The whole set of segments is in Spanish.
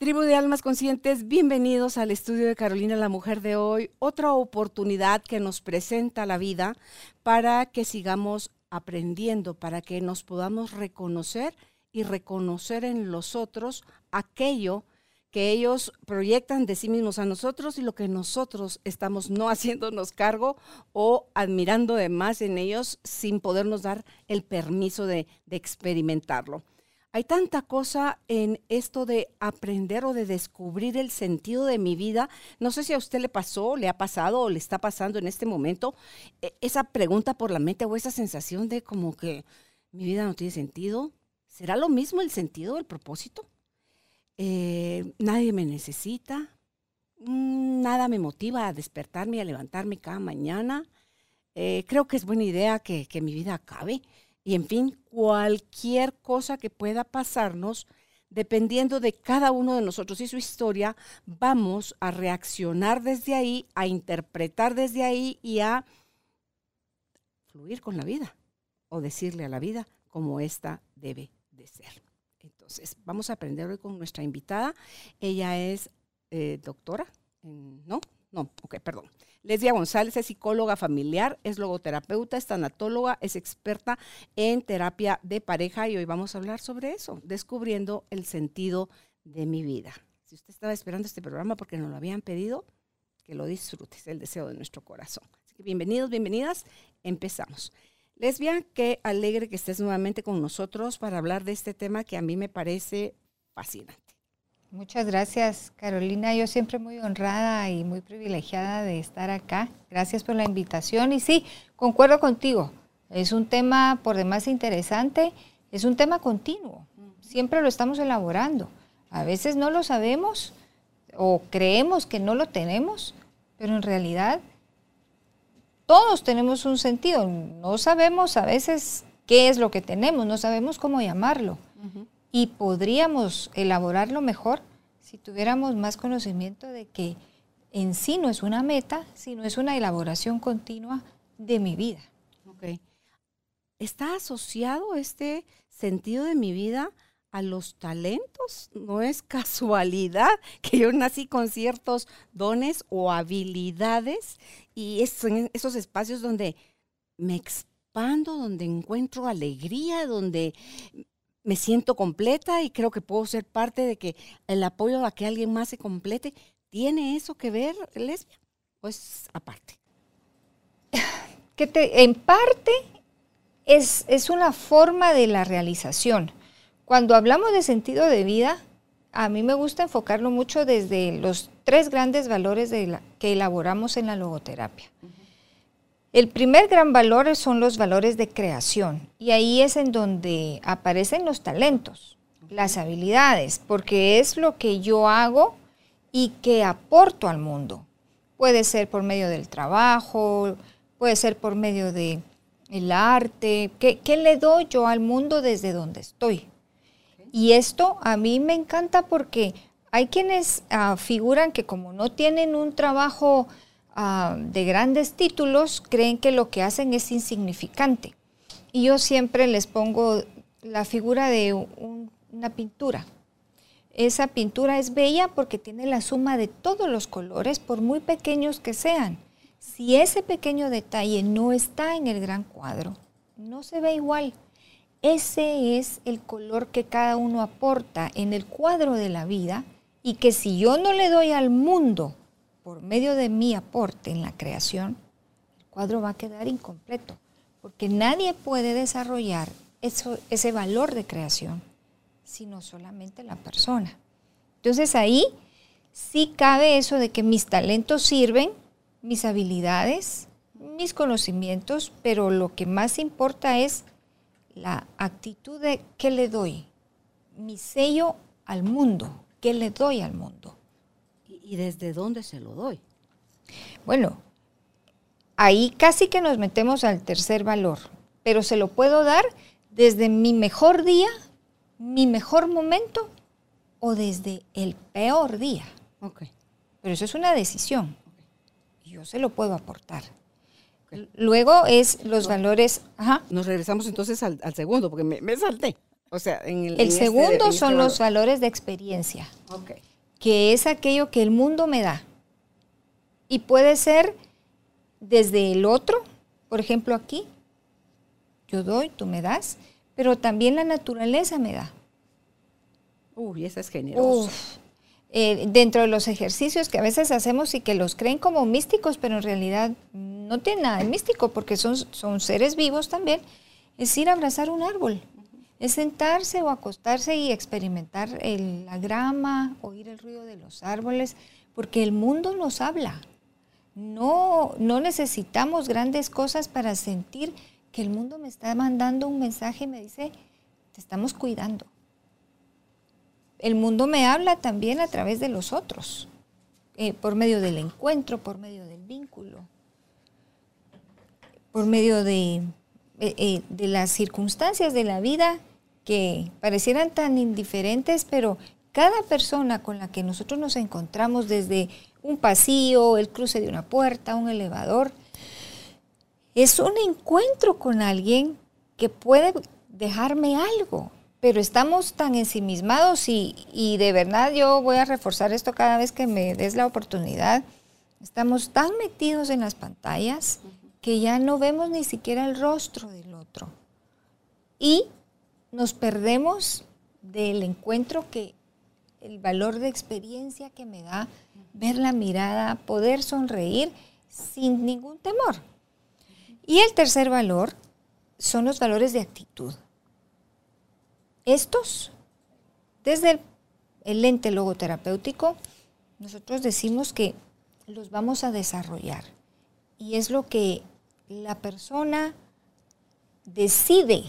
Tribu de Almas Conscientes, bienvenidos al estudio de Carolina la Mujer de hoy, otra oportunidad que nos presenta la vida para que sigamos aprendiendo, para que nos podamos reconocer y reconocer en los otros aquello que ellos proyectan de sí mismos a nosotros y lo que nosotros estamos no haciéndonos cargo o admirando de más en ellos sin podernos dar el permiso de, de, experimentarlo. Hay tanta cosa en esto de aprender o de descubrir el sentido de mi vida. No sé si a usted le pasó, le ha pasado o le está pasando en este momento e, esa pregunta por la mente o esa sensación de como que mi vida no tiene sentido. ¿Será lo mismo el sentido, el propósito? Eh, nadie me necesita, mm, nada me motiva a despertarme a levantarme cada mañana. Eh, creo que es buena idea que, que, mi vida acabe. Y en fin, cualquier cosa que pueda pasarnos, dependiendo de cada uno de nosotros y su historia, vamos a reaccionar desde ahí, a interpretar desde ahí y a fluir con la vida o decirle a la vida cómo ésta debe de ser. Entonces, vamos a aprender hoy con nuestra invitada. Ella es eh, doctora, ¿no? No, ok, perdón. Lesbia González es psicóloga familiar, es logoterapeuta, es tanatóloga, es experta en terapia de pareja y hoy vamos a hablar sobre eso, descubriendo el sentido de mi vida. Si usted estaba esperando este programa porque nos lo habían pedido, que lo disfrutes, el deseo de nuestro corazón. Bienvenidos, bienvenidas, empezamos. Lesbia, qué alegre que estés nuevamente con nosotros para hablar de este tema que a mí me parece fascinante. Muchas gracias, Carolina. Yo siempre muy honrada y muy privilegiada de estar acá. Gracias por la invitación. Y sí, concuerdo contigo. Es un tema por demás interesante, es un tema continuo. Siempre lo estamos elaborando. A veces no lo sabemos o creemos que no lo tenemos, pero en realidad todos tenemos un sentido. No sabemos a veces qué es lo que tenemos, no sabemos cómo llamarlo. Y podríamos elaborarlo mejor si tuviéramos más conocimiento de que en sí no es una meta, sino es una elaboración continua de mi vida. ¿Está asociado este sentido de mi vida a los talentos. No es casualidad que yo nací con ciertos dones o habilidades y es esos espacios donde me expando, donde encuentro alegría, donde me siento completa y creo que puedo ser parte de que el apoyo a que alguien más se complete. ¿Tiene eso que ver, lesbia? Pues aparte. Que te, en parte es, es una forma de la realización cuando hablamos de sentido de vida, a mí me gusta enfocarlo mucho desde los tres grandes valores que elaboramos en la logoterapia. El primer gran valor son los valores de creación y ahí es en donde aparecen los talentos, las habilidades, porque es lo que yo hago y que aporto al mundo. Puede ser por medio del trabajo, puede ser por medio del arte. ¿Qué le doy yo al mundo desde donde estoy? Y esto a mí me encanta porque hay quienes uh, figuran que como no tienen un trabajo uh, de grandes títulos, creen que lo que hacen es insignificante. Y yo siempre les pongo la figura de un, una pintura. Esa pintura es bella porque tiene la suma de todos los colores, por muy pequeños que sean. Si ese pequeño detalle no está en el gran cuadro, no se ve igual. Ese es el color que cada uno aporta en el cuadro de la vida y que si yo no le doy al mundo por medio de mi aporte en la creación, el cuadro va a quedar incompleto, porque nadie puede desarrollar ese valor de creación, sino solamente la persona. Entonces ahí sí cabe eso de que mis talentos sirven, mis habilidades, mis conocimientos, pero lo que más importa es la actitud de qué le doy, mi sello al mundo, qué le doy al mundo. ¿Y desde dónde se lo doy? Bueno, ahí casi que nos metemos al tercer valor, pero se lo puedo dar desde mi mejor día, mi mejor momento o desde el peor día. Okay. Pero eso es una decisión. Yo se lo puedo aportar. Luego es los valores. Ajá. Nos regresamos entonces al, segundo, porque me, salté. O sea, en el, el este, segundo este son los valores de experiencia, okay. Que es aquello que el mundo me da. Y puede ser desde el otro, por ejemplo aquí, yo doy, tú me das, pero también la naturaleza me da. Uy, esa es generosa. Eh, dentro de los ejercicios que a veces hacemos y que los creen como místicos, pero en realidad no tienen nada de místico porque son, son seres vivos también, es ir a abrazar un árbol, es sentarse o acostarse y experimentar la grama, oír el ruido de los árboles, porque el mundo nos habla. No, no necesitamos grandes cosas para sentir que el mundo me está mandando un mensaje y me dice, te estamos cuidando el mundo me habla también a través de los otros, eh, por medio del encuentro, por medio del vínculo, por medio de, eh, eh, de las circunstancias de la vida que parecieran tan indiferentes, pero cada persona con la que nosotros nos encontramos desde un pasillo, el cruce de una puerta, un elevador, es un encuentro con alguien que puede dejarme algo, pero estamos tan ensimismados y, y, de verdad yo voy a reforzar esto cada vez que me des la oportunidad. Estamos tan metidos en las pantallas que ya no vemos ni siquiera el rostro del otro. Y nos perdemos del encuentro que el valor de experiencia que me da ver la mirada, poder sonreír sin ningún temor. Y el tercer valor son los valores de actitud. Estos, desde el, lente logoterapéutico, nosotros decimos que los vamos a desarrollar. Y es lo que la persona decide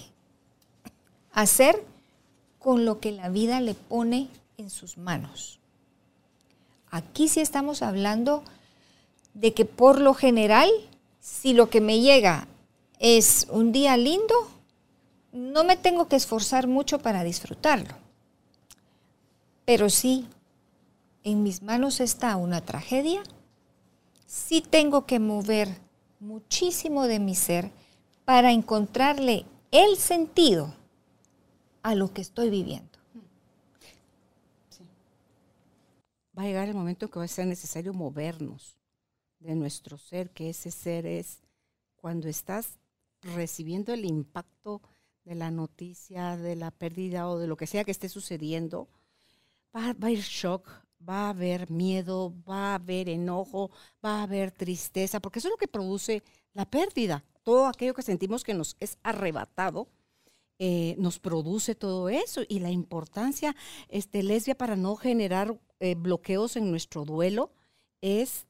hacer con lo que la vida le pone en sus manos. Aquí sí estamos hablando de que por lo general, si lo que me llega es un día lindo, no me tengo que esforzar mucho para disfrutarlo. Pero sí, en mis manos está una tragedia, sí tengo que mover muchísimo de mi ser para encontrarle el sentido a lo que estoy viviendo. Va a llegar el momento en que va a ser necesario movernos de nuestro ser, que ese ser es cuando estás recibiendo el impacto de la noticia, de la pérdida o de lo que sea que esté sucediendo, va, a haber shock, va a haber miedo, va a haber enojo, va a haber tristeza, porque eso es lo que produce la pérdida. Todo aquello que sentimos que nos es arrebatado, eh, nos produce todo eso. Y la importancia, este, lesbia, para no generar eh, bloqueos en nuestro duelo, es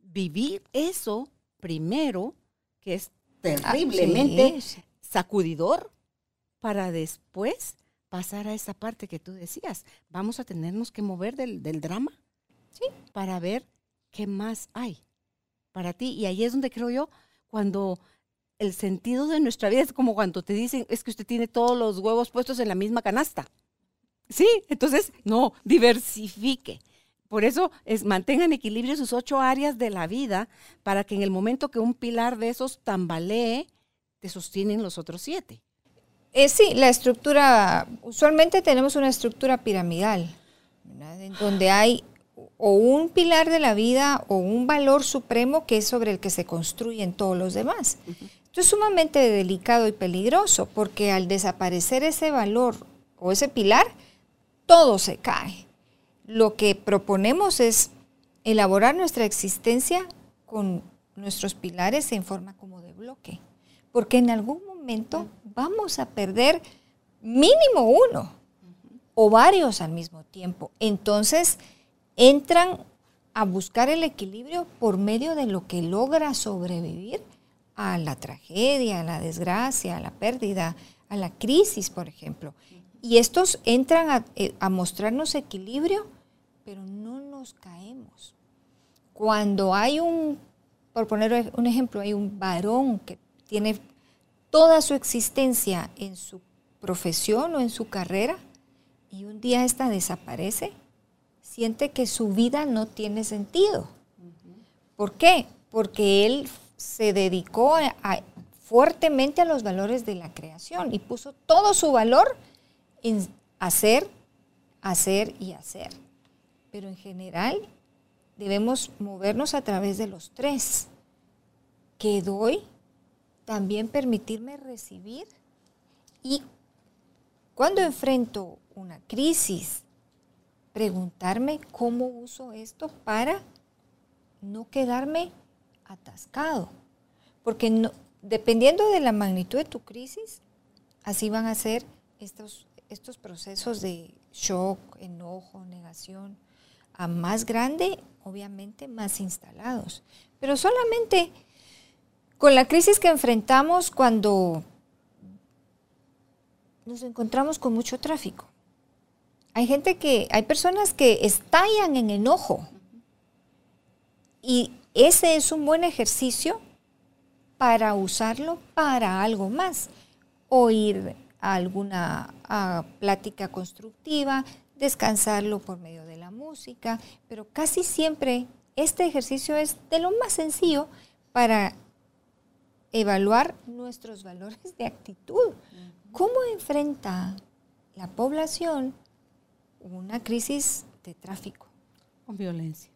vivir eso primero, que es terriblemente sacudidor, para después pasar a esa parte que tú decías. Vamos a tenernos que mover del, drama ¿sí? para ver qué más hay para ti. Y ahí es donde creo yo, cuando el sentido de nuestra vida es como cuando te dicen, es que usted tiene todos los huevos puestos en la misma canasta. Sí, entonces, no, diversifique. Por eso es, mantenga en equilibrio sus ocho áreas de la vida para que en el momento que un pilar de esos tambalee, te sostienen los otros siete. Eh, sí, la estructura, usualmente tenemos una estructura piramidal, en donde hay o un pilar de la vida o un valor supremo que es sobre el que se construyen todos los demás. Esto es sumamente delicado y peligroso porque al desaparecer ese valor o ese pilar, todo se cae. Lo que proponemos es elaborar nuestra existencia con nuestros pilares en forma como de bloque, porque en algún momento vamos a perder mínimo uno o varios al mismo tiempo. Entonces entran a buscar el equilibrio por medio de lo que logra sobrevivir a la tragedia, a la desgracia, a la pérdida, a la crisis, por ejemplo. Y estos entran a, eh, mostrarnos equilibrio, pero no nos caemos. Cuando hay un, por poner un ejemplo, hay un varón que tiene toda su existencia en su profesión o en su carrera y un día esta desaparece, siente que su vida no tiene sentido. ¿Por qué? Porque él se dedicó fuertemente a los valores de la creación y puso todo su valor en hacer, hacer y hacer. Pero en general debemos movernos a través de los tres. Que doy, también permitirme recibir y cuando enfrento una crisis, preguntarme cómo uso esto para no quedarme atascado. Porque dependiendo de la magnitud de tu crisis, así van a ser estos, estos procesos de shock, enojo, negación. A más grande, obviamente, más instalados. Pero solamente con la crisis que enfrentamos cuando nos encontramos con mucho tráfico. Hay gente que, hay personas que estallan en enojo. Y ese es un buen ejercicio para usarlo para algo más. O ir a alguna plática constructiva, descansarlo por medio de la música, pero casi siempre este ejercicio es de lo más sencillo para evaluar nuestros valores de actitud. ¿Cómo enfrenta la población una crisis de tráfico. Con violencia,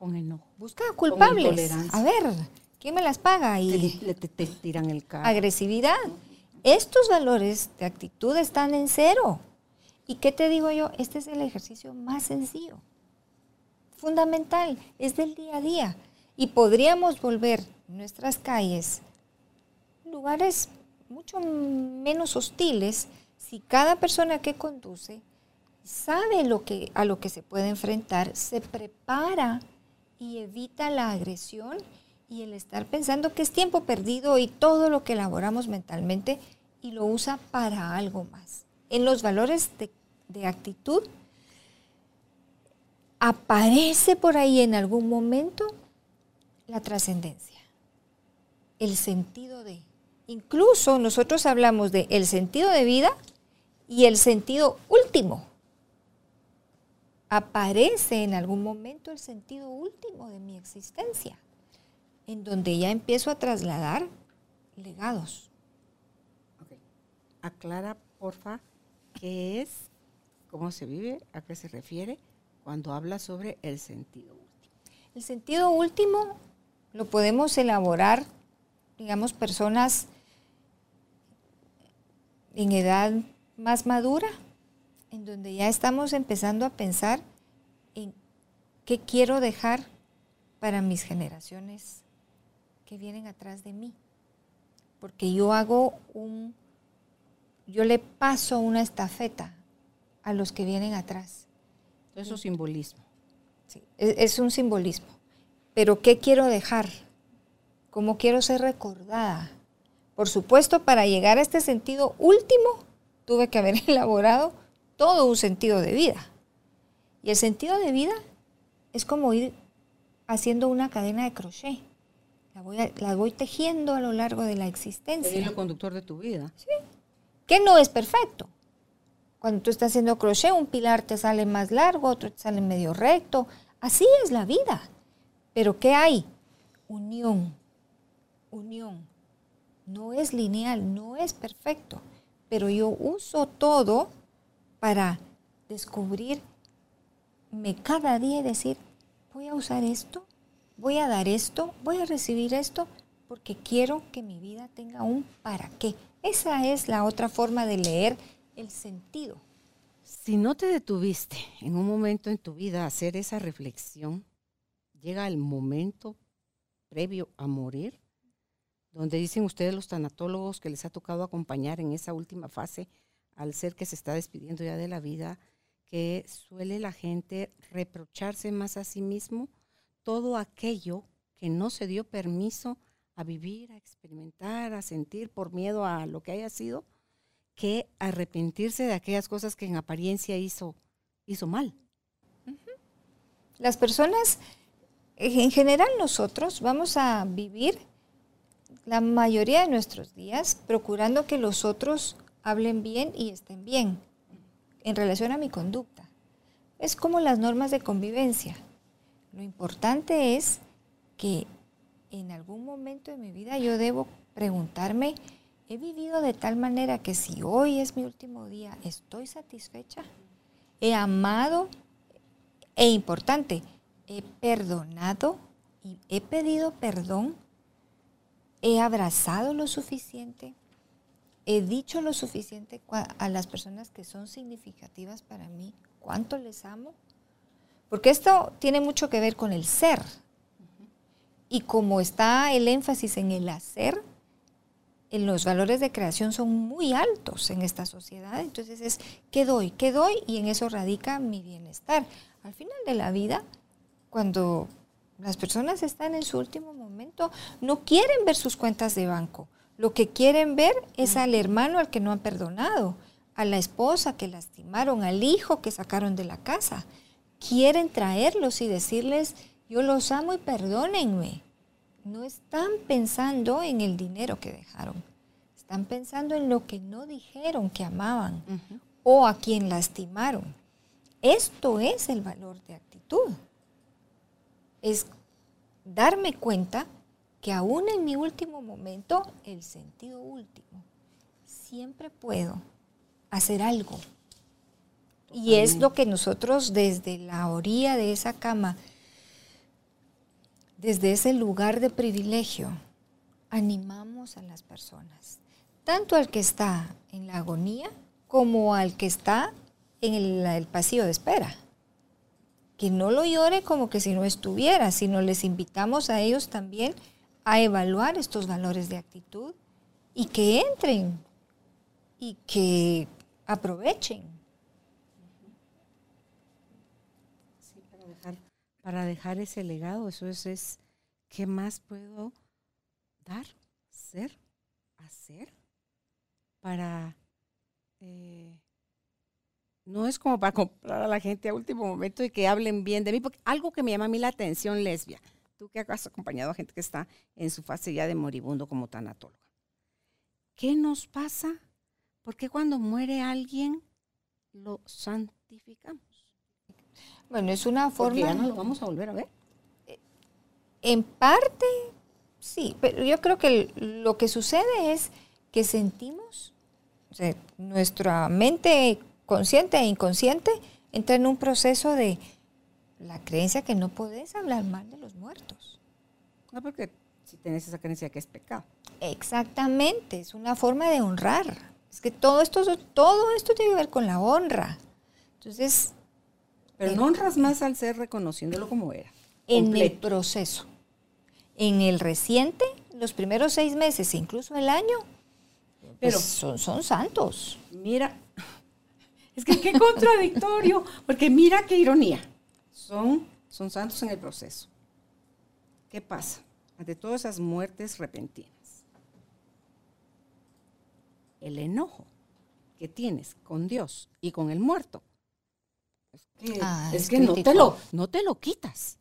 con enojo. Busca culpables. A ver, ¿quién me las paga? Y te, tiran el carro. Agresividad. Estos valores de actitud están en cero. ¿Y qué te digo yo? Este es el ejercicio más sencillo, fundamental, es del día a día. Y podríamos volver nuestras calles lugares mucho menos hostiles si cada persona que conduce sabe lo que, a lo que se puede enfrentar, se prepara y evita la agresión y el estar pensando que es tiempo perdido y todo lo que elaboramos mentalmente y lo usa para algo más. En los valores de, de actitud aparece por ahí en algún momento la trascendencia, el sentido de. Incluso nosotros hablamos de el sentido de vida y el sentido último aparece en algún momento el sentido último de mi existencia, en donde ya empiezo a trasladar legados. Aclara, porfa, qué es, cómo se vive, a qué se refiere cuando habla sobre el sentido último. El sentido último lo podemos elaborar, digamos, personas en edad más madura, en donde ya estamos empezando a pensar en qué quiero dejar para mis generaciones que vienen atrás de mí. Porque yo hago un, yo le paso una estafeta a los que vienen atrás. Eso es simbolismo. Sí, es, es un simbolismo. Pero ¿qué quiero dejar? ¿Cómo quiero ser recordada? Por supuesto, para llegar a este sentido último, tuve que haber elaborado todo un sentido de vida. Y el sentido de vida es como ir haciendo una cadena de crochet. La voy, la voy tejiendo a lo largo de la existencia. El conductor de tu vida. Sí. Que no es perfecto. Cuando tú estás haciendo crochet, un pilar te sale más largo, otro te sale medio recto. Así es la vida. Pero ¿qué hay? Unión. Unión. No es lineal, no es perfecto. Pero yo uso todo para descubrirme cada día y decir, voy a usar esto, voy a dar esto, voy a recibir esto, porque quiero que mi vida tenga un para qué. Esa es la otra forma de leer el sentido. Si no te detuviste en un momento en tu vida a hacer esa reflexión, llega el momento previo a morir, donde dicen ustedes los tanatólogos que les ha tocado acompañar en esa última fase al ser que se está despidiendo ya de la vida, que suele la gente reprocharse más a sí mismo todo aquello que no se dio permiso a vivir, a experimentar, a sentir por miedo a lo que haya sido, que arrepentirse de aquellas cosas que en apariencia hizo, hizo mal. Las personas, en general nosotros, vamos a vivir la mayoría de nuestros días procurando que los otros hablen bien y estén bien en relación a mi conducta. Es como las normas de convivencia. Lo importante es que en algún momento de mi vida yo debo preguntarme, ¿he vivido de tal manera que si hoy es mi último día, estoy satisfecha? ¿He amado? E importante, ¿he perdonado? ¿Y ¿He pedido perdón? ¿He abrazado lo suficiente? ¿He dicho lo suficiente a las personas que son significativas para mí? ¿Cuánto les amo? Porque esto tiene mucho que ver con el ser, y como está el énfasis en el hacer, en los valores de creación son muy altos en esta sociedad. Entonces es, ¿qué doy? ¿Qué doy? Y en eso radica mi bienestar. Al final de la vida, cuando las personas están en su último momento, no quieren ver sus cuentas de banco. Lo que quieren ver es al hermano al que no han perdonado, a la esposa que lastimaron, al hijo que sacaron de la casa. Quieren traerlos y decirles, yo los amo y perdónenme. No están pensando en el dinero que dejaron. Están pensando en lo que no dijeron que amaban o a quien lastimaron. Esto es el valor de actitud. Es darme cuenta que aún en mi último momento, el sentido último, siempre puedo hacer algo. Y es lo que nosotros desde la orilla de esa cama desde ese lugar de privilegio, animamos a las personas, tanto al que está en la agonía como al que está en el, pasillo de espera. Que no lo llore como que si no estuviera, sino les invitamos a ellos también a evaluar estos valores de actitud y que entren y que aprovechen. para dejar ese legado. Eso es, es ¿qué más puedo dar, ser, hacer para... Eh, no es como para comprar a la gente a último momento y que hablen bien de mí, porque algo que me llama a mí la atención, lesbia, tú que has acompañado a gente que está en su fase ya de moribundo como tanatóloga. ¿Qué nos pasa? ¿Por qué cuando muere alguien lo santificamos? Bueno, es una forma... ya no lo vamos a volver a ver. En parte, sí, pero yo creo que lo que sucede es que sentimos, o sea, nuestra mente consciente e inconsciente entra en un proceso de la creencia que no podés hablar mal de los muertos. No, porque si tenés esa creencia que es pecado. Exactamente, es una forma de honrar. Es que todo esto, todo esto tiene que ver con la honra. Entonces, pero no honras más al ser reconociéndolo como era. En el proceso. En el reciente, los primeros seis meses, incluso el año, pues pero son, son santos. Mira, es que qué contradictorio, porque mira qué ironía. Son, son santos en el proceso. ¿Qué pasa? Ante todas esas muertes repentinas. El enojo que tienes con Dios y con el muerto Ah, es que, no, te lo, no te lo quitas.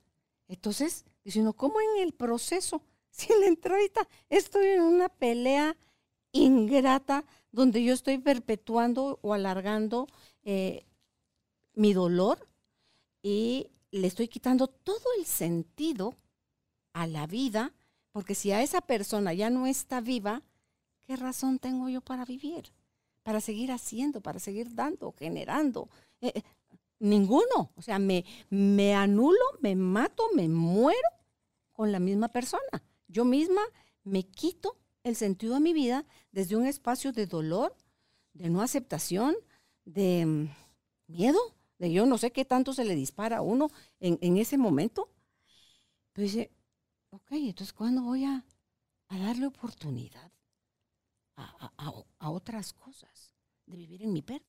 Entonces, diciendo, ¿cómo en el proceso? Si en la entradita estoy en una pelea ingrata donde yo estoy perpetuando o alargando eh, mi dolor y le estoy quitando todo el sentido a la vida, porque si a esa persona ya no está viva, ¿qué razón tengo yo para vivir? Para seguir haciendo, para seguir dando, generando. Eh, eh, Ninguno. O sea, me, me anulo, me mato, me muero con la misma persona. Yo misma me quito el sentido de mi vida desde un espacio de dolor, de no aceptación, de mm, miedo, yo no sé qué tanto se le dispara a uno en, ese momento. Entonces ¿cuándo voy a, a darle oportunidad a, a- a- otras cosas de vivir en mi pérdida?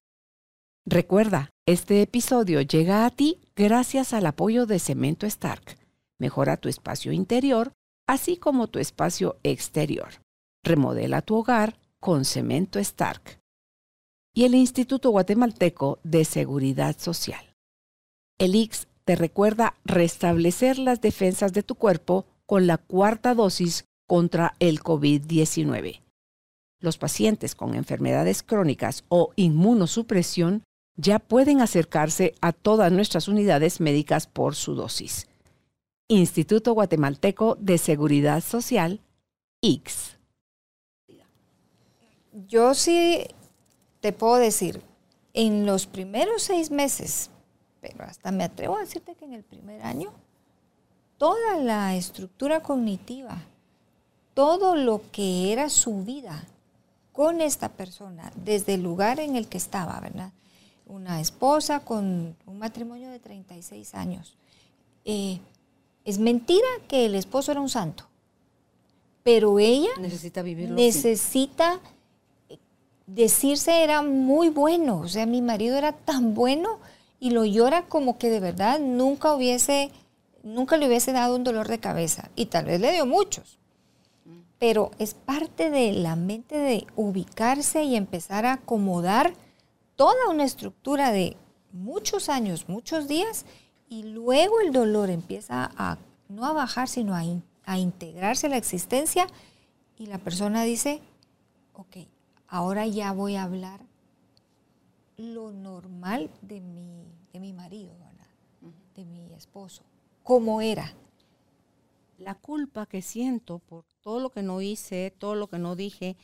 Recuerda, este episodio llega a ti gracias al apoyo de Cemento Stark. Mejora tu espacio interior, así como tu espacio exterior. Remodela tu hogar con Cemento Stark. Y el Instituto Guatemalteco de Seguridad Social. El IX te recuerda restablecer las defensas de tu cuerpo con la cuarta dosis contra el COVID-19. Los pacientes con enfermedades crónicas o inmunosupresión ya pueden acercarse a todas nuestras unidades médicas por su dosis. Instituto Guatemalteco de Seguridad Social, IX. Yo sí te puedo decir, en los primeros seis meses, pero hasta me atrevo a decirte que en el primer año, toda la estructura cognitiva, todo lo que era su vida con esta persona, desde el lugar en el que estaba, ¿verdad? Una esposa con un matrimonio de 36 años. Eh, es mentira que el esposo era un santo, pero ella Necesita vivirlo. necesita decirse era muy bueno, o sea, mi marido era tan bueno y lo llora como que de verdad nunca hubiese, nunca le hubiese dado un dolor de cabeza y tal vez le dio muchos. Pero es parte de la mente de ubicarse y empezar a acomodar toda una estructura de muchos años, muchos días, y luego el dolor empieza a no a bajar, sino a, a integrarse a la existencia y la persona dice, ok, ahora ya voy a hablar lo normal de mi, de mi marido, ¿verdad? de mi esposo, cómo era. la culpa que siento por todo lo que no hice, todo lo que no dije,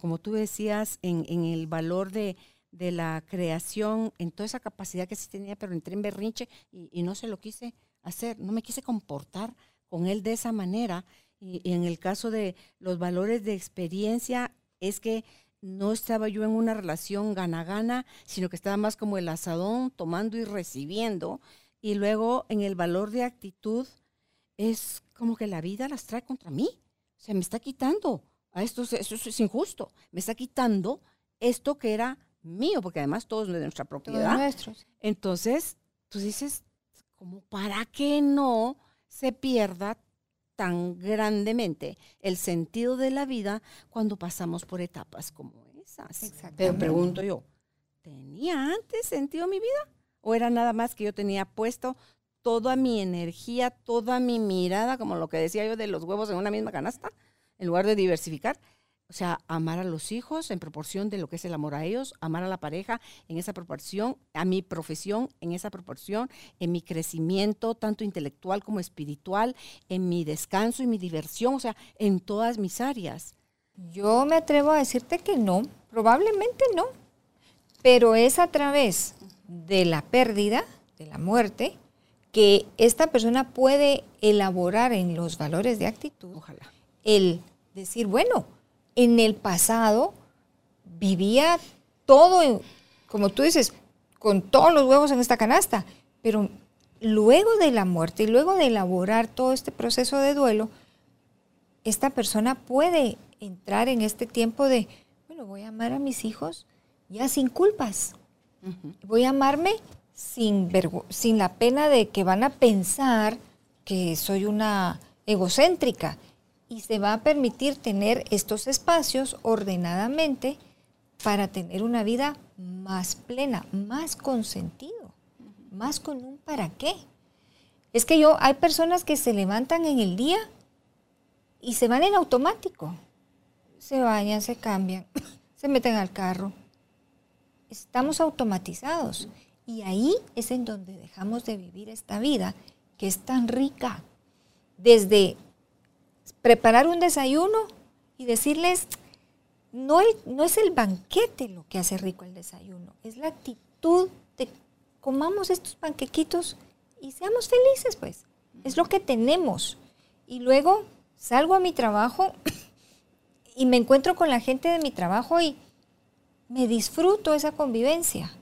como tú decías, en, en el valor de, de la creación, en toda esa capacidad que sí tenía, pero entré en berrinche y, y no se lo quise hacer, no me quise comportar con él de esa manera. Y, y en el caso de los valores de experiencia, es que no estaba yo en una relación gana-gana, sino que estaba más como el asadón, tomando y recibiendo. Y luego en el valor de actitud, es como que la vida las trae contra mí. O sea, me está quitando. A esto, es- eso es injusto. Me está quitando esto que era mío, porque además todo es de nuestra propiedad. nuestros. Entonces, tú dices, como para que no se pierda tan grandemente el sentido de la vida cuando pasamos por etapas como esas. Pero pregunto yo, ¿tenía antes sentido mi vida? ¿O era nada más que yo tenía puesto toda mi energía, toda mi mirada, como lo que decía yo de los huevos en una misma canasta, en lugar de diversificar? O sea, amar a los hijos en proporción de lo que es el amor a ellos, amar a la pareja en esa proporción, a mi profesión en esa proporción, en mi crecimiento, tanto intelectual como espiritual, en mi descanso y mi diversión, o sea, en todas mis áreas. Yo me atrevo a decirte que no, probablemente no, pero es a través de la pérdida, de la muerte, que esta persona puede elaborar en los valores de actitud Ojalá. el decir, bueno, en el pasado vivía todo, en- como tú dices, con todos los huevos en esta canasta, pero luego de la muerte y luego de elaborar todo este proceso de duelo, esta persona puede entrar en este tiempo de, bueno, voy a amar a mis hijos ya sin culpas, voy a amarme sin, sin la pena de que van a pensar que soy una egocéntrica y se va a permitir tener estos espacios ordenadamente para tener una vida más plena, más con sentido, más con un para qué. Es que yo, hay personas que se levantan en el día y se van en automático. Se bañan, se cambian, se meten al carro. Estamos automatizados. Y ahí es en donde dejamos de vivir esta vida que es tan rica. Desde preparar un desayuno y decirles, no, el- no es el banquete lo que hace rico el desayuno, es la actitud de comamos estos panquequitos y seamos felices, pues. Es lo que tenemos. Y luego salgo a mi trabajo y me encuentro con la gente de mi trabajo y me disfruto esa convivencia.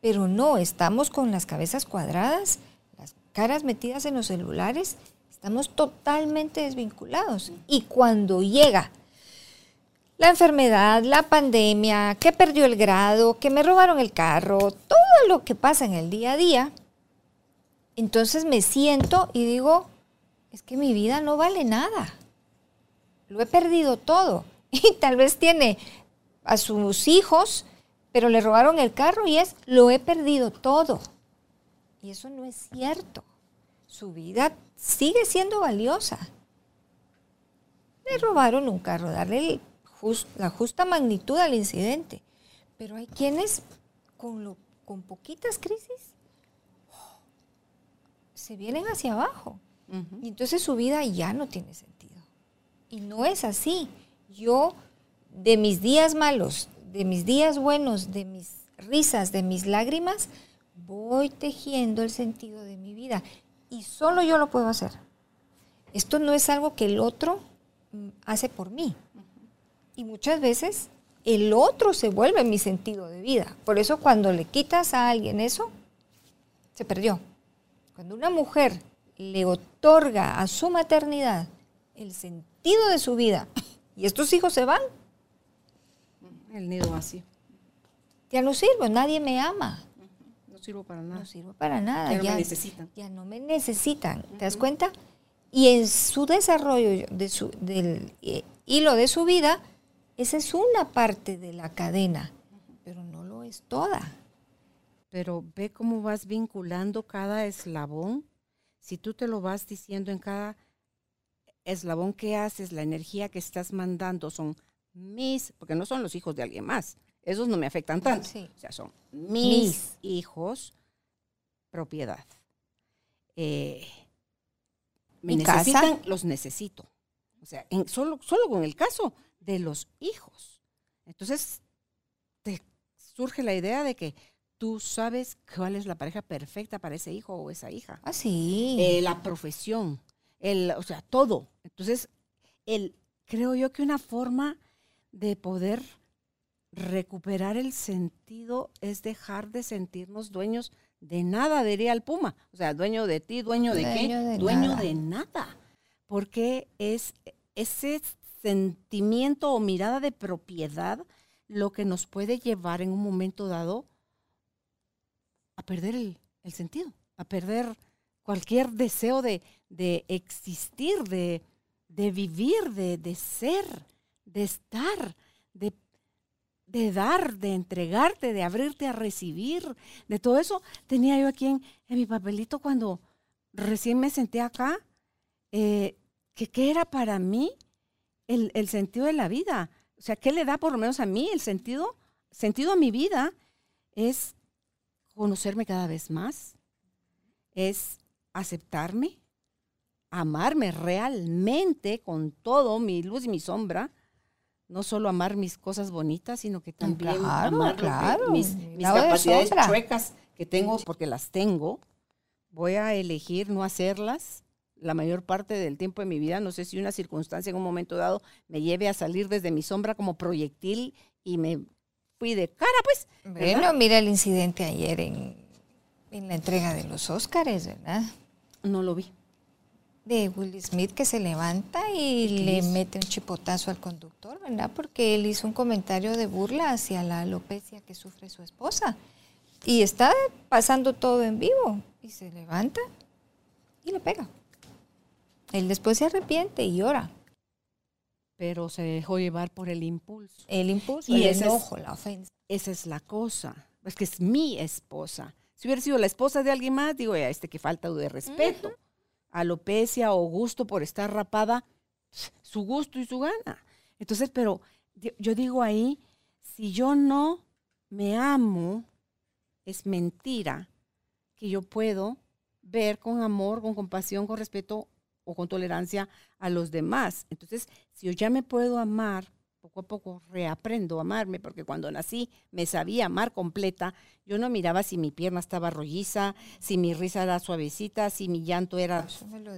Pero no, estamos con las cabezas cuadradas, las caras metidas en los celulares, Estamos totalmente desvinculados. Y cuando llega la enfermedad, la pandemia, que perdió el grado, que me robaron el carro, todo lo que pasa en el día a día, entonces me siento y digo, es que mi vida no vale nada. Lo he perdido todo. Y tal vez tiene a sus hijos, pero le robaron el carro y es, lo he perdido todo. Y eso no es cierto. Su vida sigue siendo valiosa. Le robaron un carro, darle la justa magnitud al incidente. Pero hay quienes con, con poquitas crisis se vienen hacia abajo. Y entonces su vida ya no tiene sentido. Y no es así. Yo, de mis días malos, de mis días buenos, de mis risas, de mis lágrimas, voy tejiendo el sentido de mi vida. Y solo yo lo puedo hacer. Esto no es algo que el otro mm, hace por mí. Y muchas veces el otro se vuelve mi sentido de vida. Por eso cuando le quitas a alguien eso, se perdió. Cuando una mujer le otorga a su maternidad el sentido de su vida y estos hijos se van, el nido vacío. Ya no sirvo, nadie me ama. No sirvo para nada. No sirvo para nada. Ya no me necesitan. Ya no me necesitan. ¿Te das cuenta? Y en su desarrollo de su, del eh, hilo de su vida, esa es una parte de la cadena, pero no lo es toda. Pero ve cómo vas vinculando cada eslabón. Si tú te lo vas diciendo en cada eslabón que haces, la energía que estás mandando son mis, porque no son los hijos de alguien más, esos no me afectan tanto. O sea, son mis, hijos, propiedad. Eh, me necesitan, los necesito. O sea, en, solo, solo con el caso de los hijos. Entonces, te surge la idea de que tú sabes cuál es la pareja perfecta para ese hijo o esa hija. Ah, sí. Eh, la profesión, el, o sea, todo. Entonces, el, creo yo que una forma de poder recuperar el sentido es dejar de sentirnos dueños de nada, diría el Puma. O sea, dueño de ti, dueño de qué? dueño de nada. Porque es ese sentimiento o mirada de propiedad lo que nos puede llevar en un momento dado a perder el, sentido, a perder cualquier deseo de, existir, de, vivir, de, ser, de estar, de, de, dar, de entregarte, de abrirte a recibir, de todo eso. Tenía yo aquí en, mi papelito cuando recién me senté acá, eh, que qué era para mí el, sentido de la vida. O sea, ¿qué le da por lo menos a mí el sentido? Sentido a mi vida es conocerme cada vez más, es aceptarme, amarme realmente con todo, mi luz y mi sombra, no solo amar mis cosas bonitas, sino que también amar mis, mis capacidades chuecas que tengo porque las tengo. Voy a elegir no hacerlas la mayor parte del tiempo de mi vida. No sé si una circunstancia en un momento dado me lleve a salir desde mi sombra como proyectil y me fui de cara, pues. Bueno, mira el incidente ayer en, en la entrega de los Óscares, ¿verdad? No lo vi. De Will Smith que se levanta y le mete un chipotazo al conductor, ¿verdad? Porque él hizo un comentario de burla hacia la alopecia que sufre su esposa. Y está pasando todo en vivo. Y se levanta y le pega. Él después se arrepiente y llora. Pero se dejó llevar por el impulso. El impulso, y el enojo, la ofensa. Esa es la cosa. Es que es mi esposa. Si hubiera sido la esposa de alguien más, digo, ya este que falta de respeto. Alopecia o gusto por estar rapada, su gusto y su gana. Entonces, pero yo digo ahí, si yo no me amo, es mentira que yo puedo ver con amor, con compasión, con respeto o con tolerancia a los demás. Entonces, si yo ya me puedo amar, poco a poco reaprendo a amarme, porque cuando nací me sabía amar completa. Yo no miraba si mi pierna estaba rolliza, si mi risa era suavecita, si mi llanto era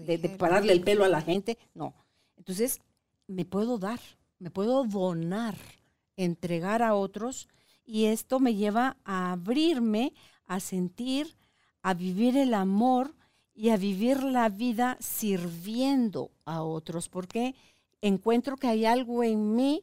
de, de, pararle el pelo a la gente. No. Entonces, me puedo dar, me puedo donar, entregar a otros, y esto me lleva a abrirme, a sentir, a vivir el amor y a vivir la vida sirviendo a otros, porque encuentro que hay algo en mí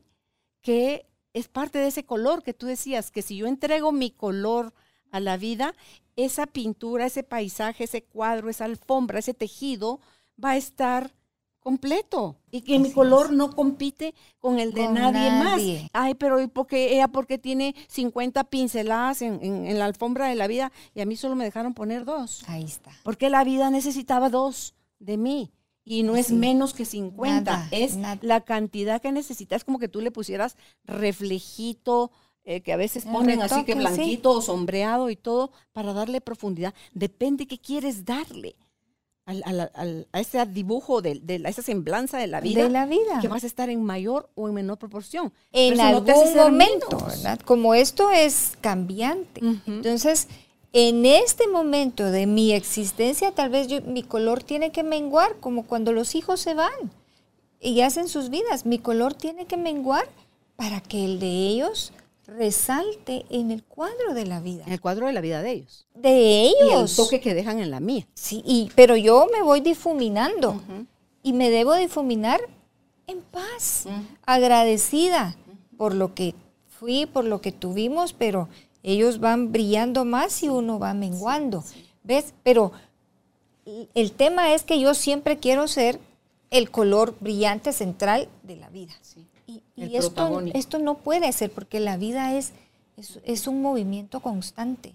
que es parte de ese color que tú decías, que si yo entrego mi color a la vida, esa pintura, ese paisaje, ese cuadro, esa alfombra, ese tejido va a estar completo y que mi color no compite con el de nadie, más. Ay, pero ¿y porque ella porque tiene 50 pinceladas en, en, la alfombra de la vida y a mí solo me dejaron poner dos? Ahí está. Porque la vida necesitaba dos de mí y no es menos que 50, es la cantidad que necesitas, es como que tú le pusieras reflejito, eh, que a veces ponen así que blanquito o sombreado y todo para darle profundidad. Depende qué quieres darle a ese dibujo, de, a esa semblanza de la vida. De la vida. Que vas a estar en mayor o en menor proporción. En algún momento, ¿verdad? Como esto es cambiante. Entonces, en este momento de mi existencia, tal vez yo, mi color tiene que menguar, como cuando los hijos se van y hacen sus vidas. Mi color tiene que menguar para que el de ellos resalte en el cuadro de la vida. En el cuadro de la vida de ellos. De ellos. Y el toque que dejan en la mía. Sí, y, pero yo me voy difuminando y me debo difuminar en paz, agradecida por lo que fui, por lo que tuvimos, pero ellos van brillando más y uno va menguando. ¿Ves? Pero el tema es que yo siempre quiero ser el color brillante central de la vida. Y, esto, esto, no puede ser porque la vida es, es, un movimiento constante.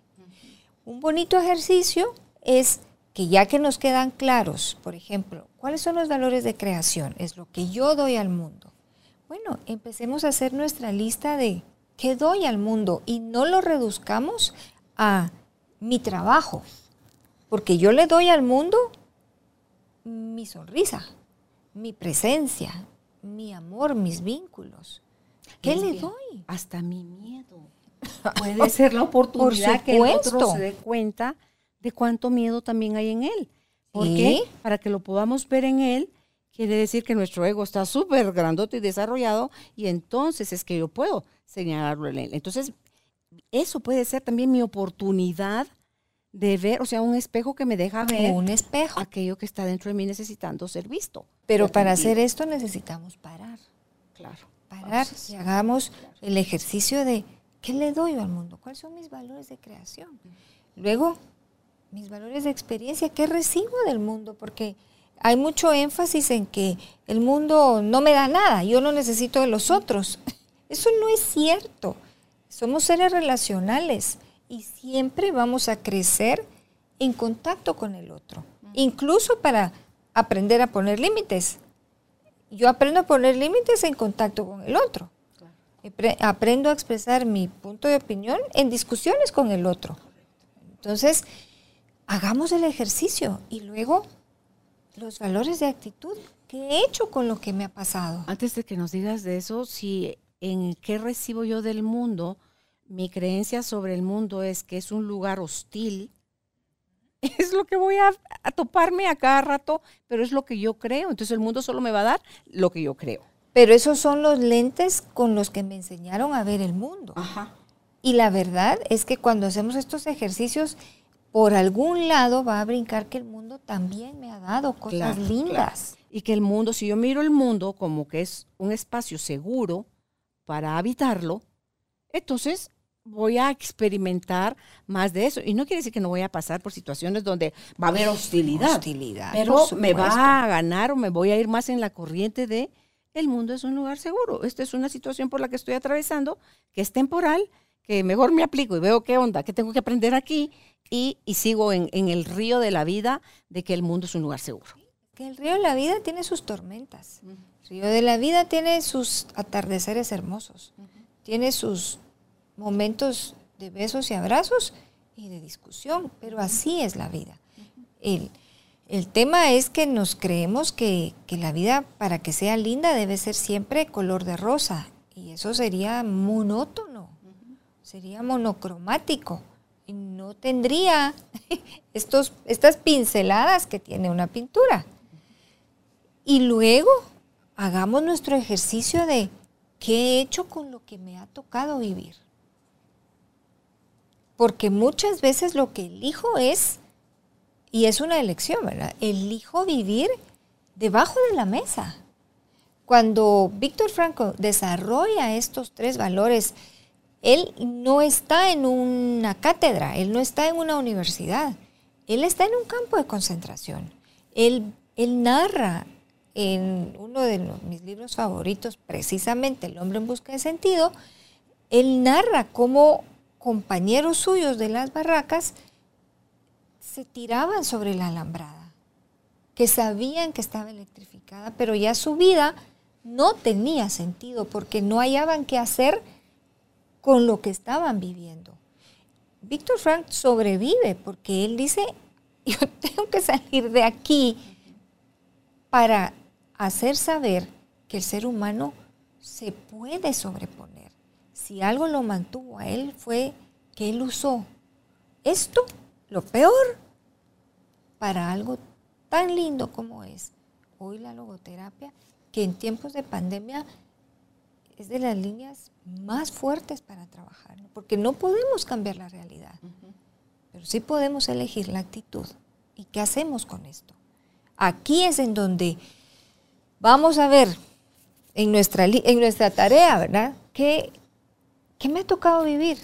Un bonito ejercicio es que ya que nos quedan claros, por ejemplo, cuáles son los valores de creación, es lo que yo doy al mundo. Bueno, empecemos a hacer nuestra lista de qué doy al mundo y no lo reduzcamos a mi trabajo, porque yo le doy al mundo mi sonrisa, mi presencia, mi amor, mis vínculos. ¿Qué le doy? Hasta mi miedo. Puede ser la oportunidad que el otro se dé cuenta de cuánto miedo también hay en él. ¿Por qué? Para que lo podamos ver en él, quiere decir que nuestro ego está súper grandote y desarrollado y entonces es que yo puedo señalarlo en él. Entonces, eso puede ser también mi oportunidad de ver, o sea, un espejo que me deja ver un espejo. aquello que está dentro de mí necesitando ser visto. Pero para hacer esto necesitamos parar. Claro. Parar y hagamos el ejercicio de ¿qué le doy al mundo? ¿Cuáles son mis valores de creación? Luego, mis valores de experiencia, ¿qué recibo del mundo? Porque hay mucho énfasis en que el mundo no me da nada, yo no necesito de los otros. Eso no es cierto. Somos seres relacionales y siempre vamos a crecer en contacto con el otro, incluso para aprender a poner límites. Yo aprendo a poner límites en contacto con el otro. Aprendo a expresar mi punto de opinión en discusiones con el otro. Entonces, hagamos el ejercicio y luego los valores de actitud que he hecho con lo que me ha pasado. Antes de que nos digas de eso, si en qué recibo yo del mundo, mi creencia sobre el mundo es que es un lugar hostil, es lo que voy a, toparme a cada rato, pero es lo que yo creo. Entonces el mundo solo me va a dar lo que yo creo. Pero esos son los lentes con los que me enseñaron a ver el mundo. Ajá. Y la verdad es que cuando hacemos estos ejercicios, por algún lado va a brincar que el mundo también me ha dado cosas lindas. Y que el mundo, si yo miro el mundo como que es un espacio seguro para habitarlo, entonces voy a experimentar más de eso. Y no quiere decir que no voy a pasar por situaciones donde va a haber hostilidad. Hostilidad. Pero me va a ganar o me voy a ir más en la corriente de el mundo es un lugar seguro. Esta es una situación por la que estoy atravesando, que es temporal, que mejor me aplico y veo qué onda, qué tengo que aprender aquí y, sigo en, el río de la vida de que el mundo es un lugar seguro. Que el río de la vida tiene sus tormentas. Río de la vida tiene sus atardeceres hermosos. Tiene sus momentos de besos y abrazos y de discusión, pero así es la vida. El, tema es que nos creemos que, la vida para que sea linda debe ser siempre color de rosa y eso sería monótono, sería monocromático y no tendría estos, estas pinceladas que tiene una pintura. Y luego hagamos nuestro ejercicio de qué he hecho con lo que me ha tocado vivir porque muchas veces lo que elijo es y es una elección, ¿verdad? Elijo vivir debajo de la mesa. Cuando Víctor Franco desarrolla estos tres valores, él no está en una cátedra, él no está en una universidad, él está en un campo de concentración. Él, él narra en uno de mis libros favoritos, precisamente El hombre en busca de sentido, él narra cómo compañeros suyos de las barracas se tiraban sobre la alambrada, que sabían que estaba electrificada, pero ya su vida no tenía sentido porque no hallaban qué hacer con lo que estaban viviendo. Víctor Frank sobrevive porque él dice, yo tengo que salir de aquí para hacer saber que el ser humano se puede sobreponer. Si algo lo mantuvo a él fue que él usó esto, lo peor, para algo tan lindo como es hoy la logoterapia, que en tiempos de pandemia es de las líneas más fuertes para trabajar, porque no podemos cambiar la realidad, pero sí podemos elegir la actitud. ¿Y qué hacemos con esto? Aquí es en donde vamos a ver en nuestra, en nuestra tarea, ¿verdad? ¿Qué, ¿Qué me ha tocado vivir?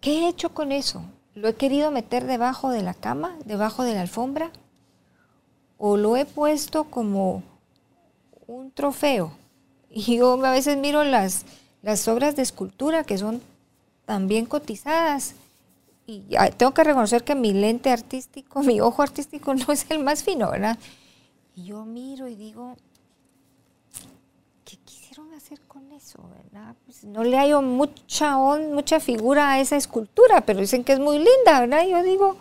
¿Qué he hecho con eso? ¿Lo he querido meter debajo de la cama, debajo de la alfombra? ¿O lo he puesto como un trofeo? Y yo a veces miro las, las obras de escultura que son también cotizadas. Y tengo que reconocer que mi lente artístico, mi ojo artístico no es el más fino, ¿verdad? Y yo miro y digo, ¿qué quisieron hacer con eso, verdad? Pues no le hallo mucha, mucha figura a esa escultura, pero dicen que es muy linda, ¿verdad? Y yo digo,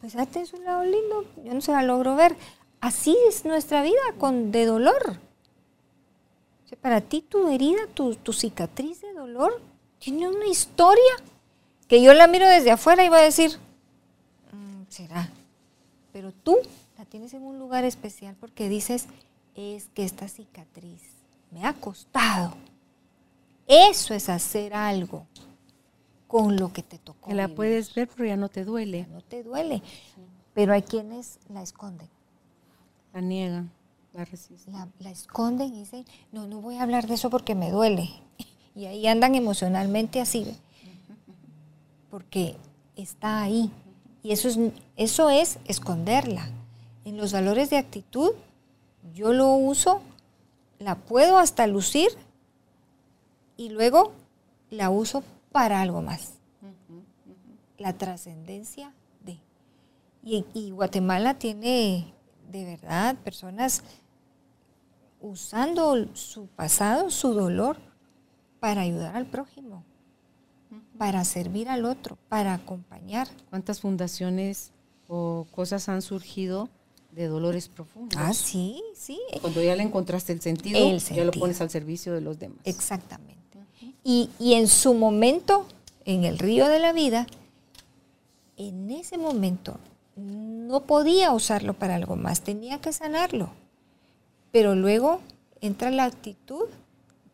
pues este es un lado lindo, yo no se la logro ver. Así es nuestra vida con de dolor. para ti tu herida, tu, tu cicatriz de dolor, tiene una historia que yo la miro desde afuera y voy a decir, mm, será. Pero tú tienes en un lugar especial porque dices, es que esta cicatriz me ha costado. Eso es hacer algo con lo que te tocó. Que la puedes ver, pero ya no te duele. no te duele. Pero hay quienes la esconden. La niegan, la resisten. La, esconden y dicen, no, no voy a hablar de eso porque me duele. Y ahí andan emocionalmente así. Porque está ahí. Y eso es, eso es esconderla. En los valores de actitud, yo lo uso la puedo hasta lucir y luego la uso para algo más. La trascendencia de. Y, Guatemala tiene de verdad personas usando su pasado, su dolor, para ayudar al prójimo, para servir al otro, para acompañar. ¿Cuántas fundaciones o cosas han surgido de dolores profundos. Ah, sí, sí. Cuando ya le encontraste el sentido, ya lo pones al servicio de los demás. Exactamente. y, y en su momento, en el río de la vida, en ese momento no podía usarlo para algo más, tenía que sanarlo. Pero luego entra la actitud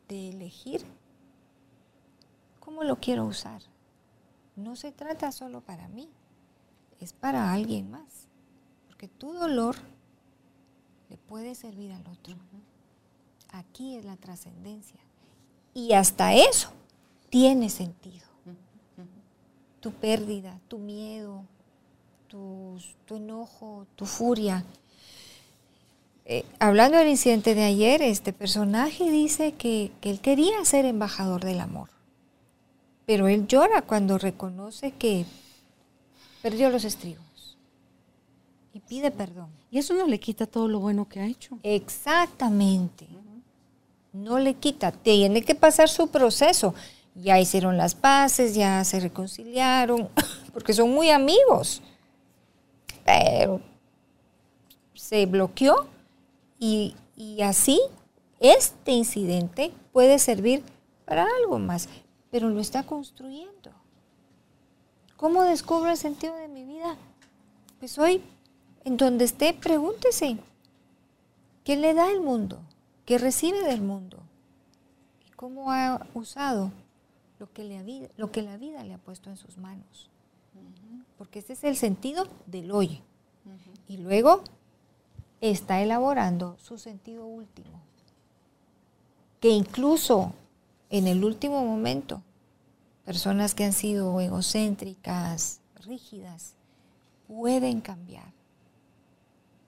de elegir cómo lo quiero usar. No se trata solo para mí, es para alguien más tu dolor le puede servir al otro. Aquí es la trascendencia. Y hasta eso tiene sentido. Tu pérdida, tu miedo, tu, enojo, tu furia. Eh, hablando del incidente de ayer, este personaje dice que, que él quería ser embajador del amor. Pero él llora cuando reconoce que perdió los estribos y pide perdón. Y eso no le quita todo lo bueno que ha hecho. Exactamente. No le quita. Tiene que pasar su proceso. Ya hicieron las paces, ya se reconciliaron, porque son muy amigos. Pero se bloqueó y, y así este incidente puede servir para algo más, pero lo está construyendo. ¿Cómo descubro el sentido de mi vida? Pues hoy en donde esté, pregúntese, ¿qué le da el mundo? ¿Qué recibe del mundo? ¿Y cómo ha usado lo que, le lo que la vida le ha puesto en sus manos? Porque este es el sentido del hoy. Y luego está elaborando su sentido último, que incluso en el último momento, personas que han sido egocéntricas, rígidas, pueden cambiar.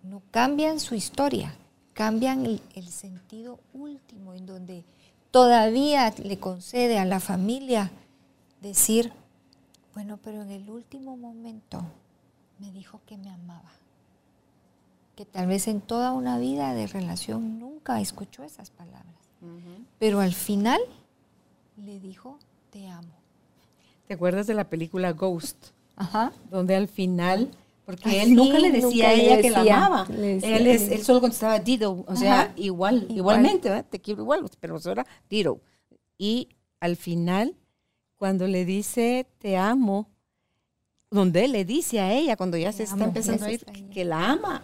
No cambian su historia, cambian el, el sentido último en donde todavía le concede a la familia decir, bueno, pero en el último momento me dijo que me amaba. Que tal vez en toda una vida de relación nunca escuchó esas palabras. Pero al final le dijo, te amo. ¿Te acuerdas de la película Ghost? Ajá. Donde al final, porque él nunca le decía nunca a ella que la amaba. decía, Él, es- él solo contestaba Dido, o sea, Ajá. igual, Igual. igualmente, ¿verdad? te quiero igual, pero eso era Dido. Y al final, cuando le dice te amo, donde él le dice a ella, cuando ya Te se está amo, empezando a ir, que la ama.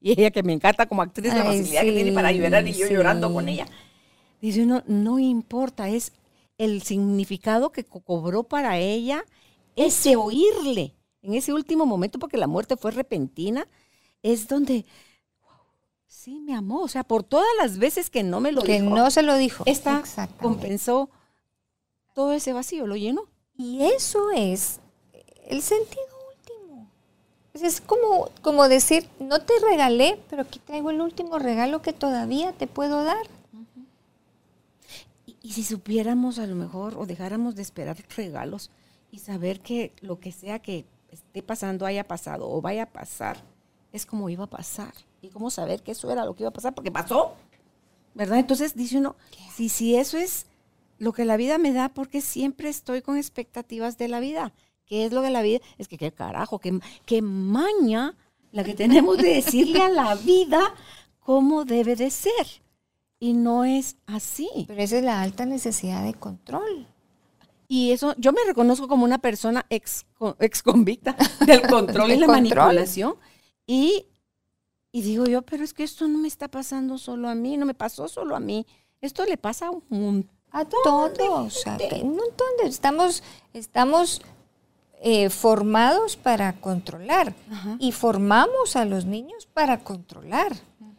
Y ella que me encanta como actriz, la facilidad que tiene para llorar y yo sí. llorando con ella. Dice uno, no importa, es el significado que co- cobró para ella ese oírle en ese último momento, porque la muerte fue repentina, es donde, wow, sí, me amó. O sea, por todas las veces que no me lo que dijo, no se lo dijo. esta compensó todo ese vacío, lo llenó. Y eso es el sentido último. Es- Es como, como decir, no te regalé, pero aquí traigo el último regalo que todavía te puedo dar. Y, y si supiéramos a lo mejor o dejáramos de esperar regalos y saber que lo que sea que esté pasando haya pasado o vaya a pasar, es como iba a pasar. Y cómo saber que eso era lo que iba a pasar, porque pasó. ¿Verdad? Entonces dice uno, si, si eso es lo que la vida me da, porque siempre estoy con expectativas de la vida. ¿Qué es lo que la vida? Es que qué carajo, qué, qué maña la que tenemos de decirle a la vida cómo debe de ser. Y no es así. Pero esa es la alta necesidad de control. Y eso, yo me reconozco como una persona ex, ex convicta del control y la control. manipulación. Y, y digo yo, pero es que esto no me está pasando solo a mí, no me pasó solo a mí. Esto le pasa a un montón. A todos. a un montón de. Estamos, estamos eh, formados para controlar. Ajá. Y formamos a los niños para controlar.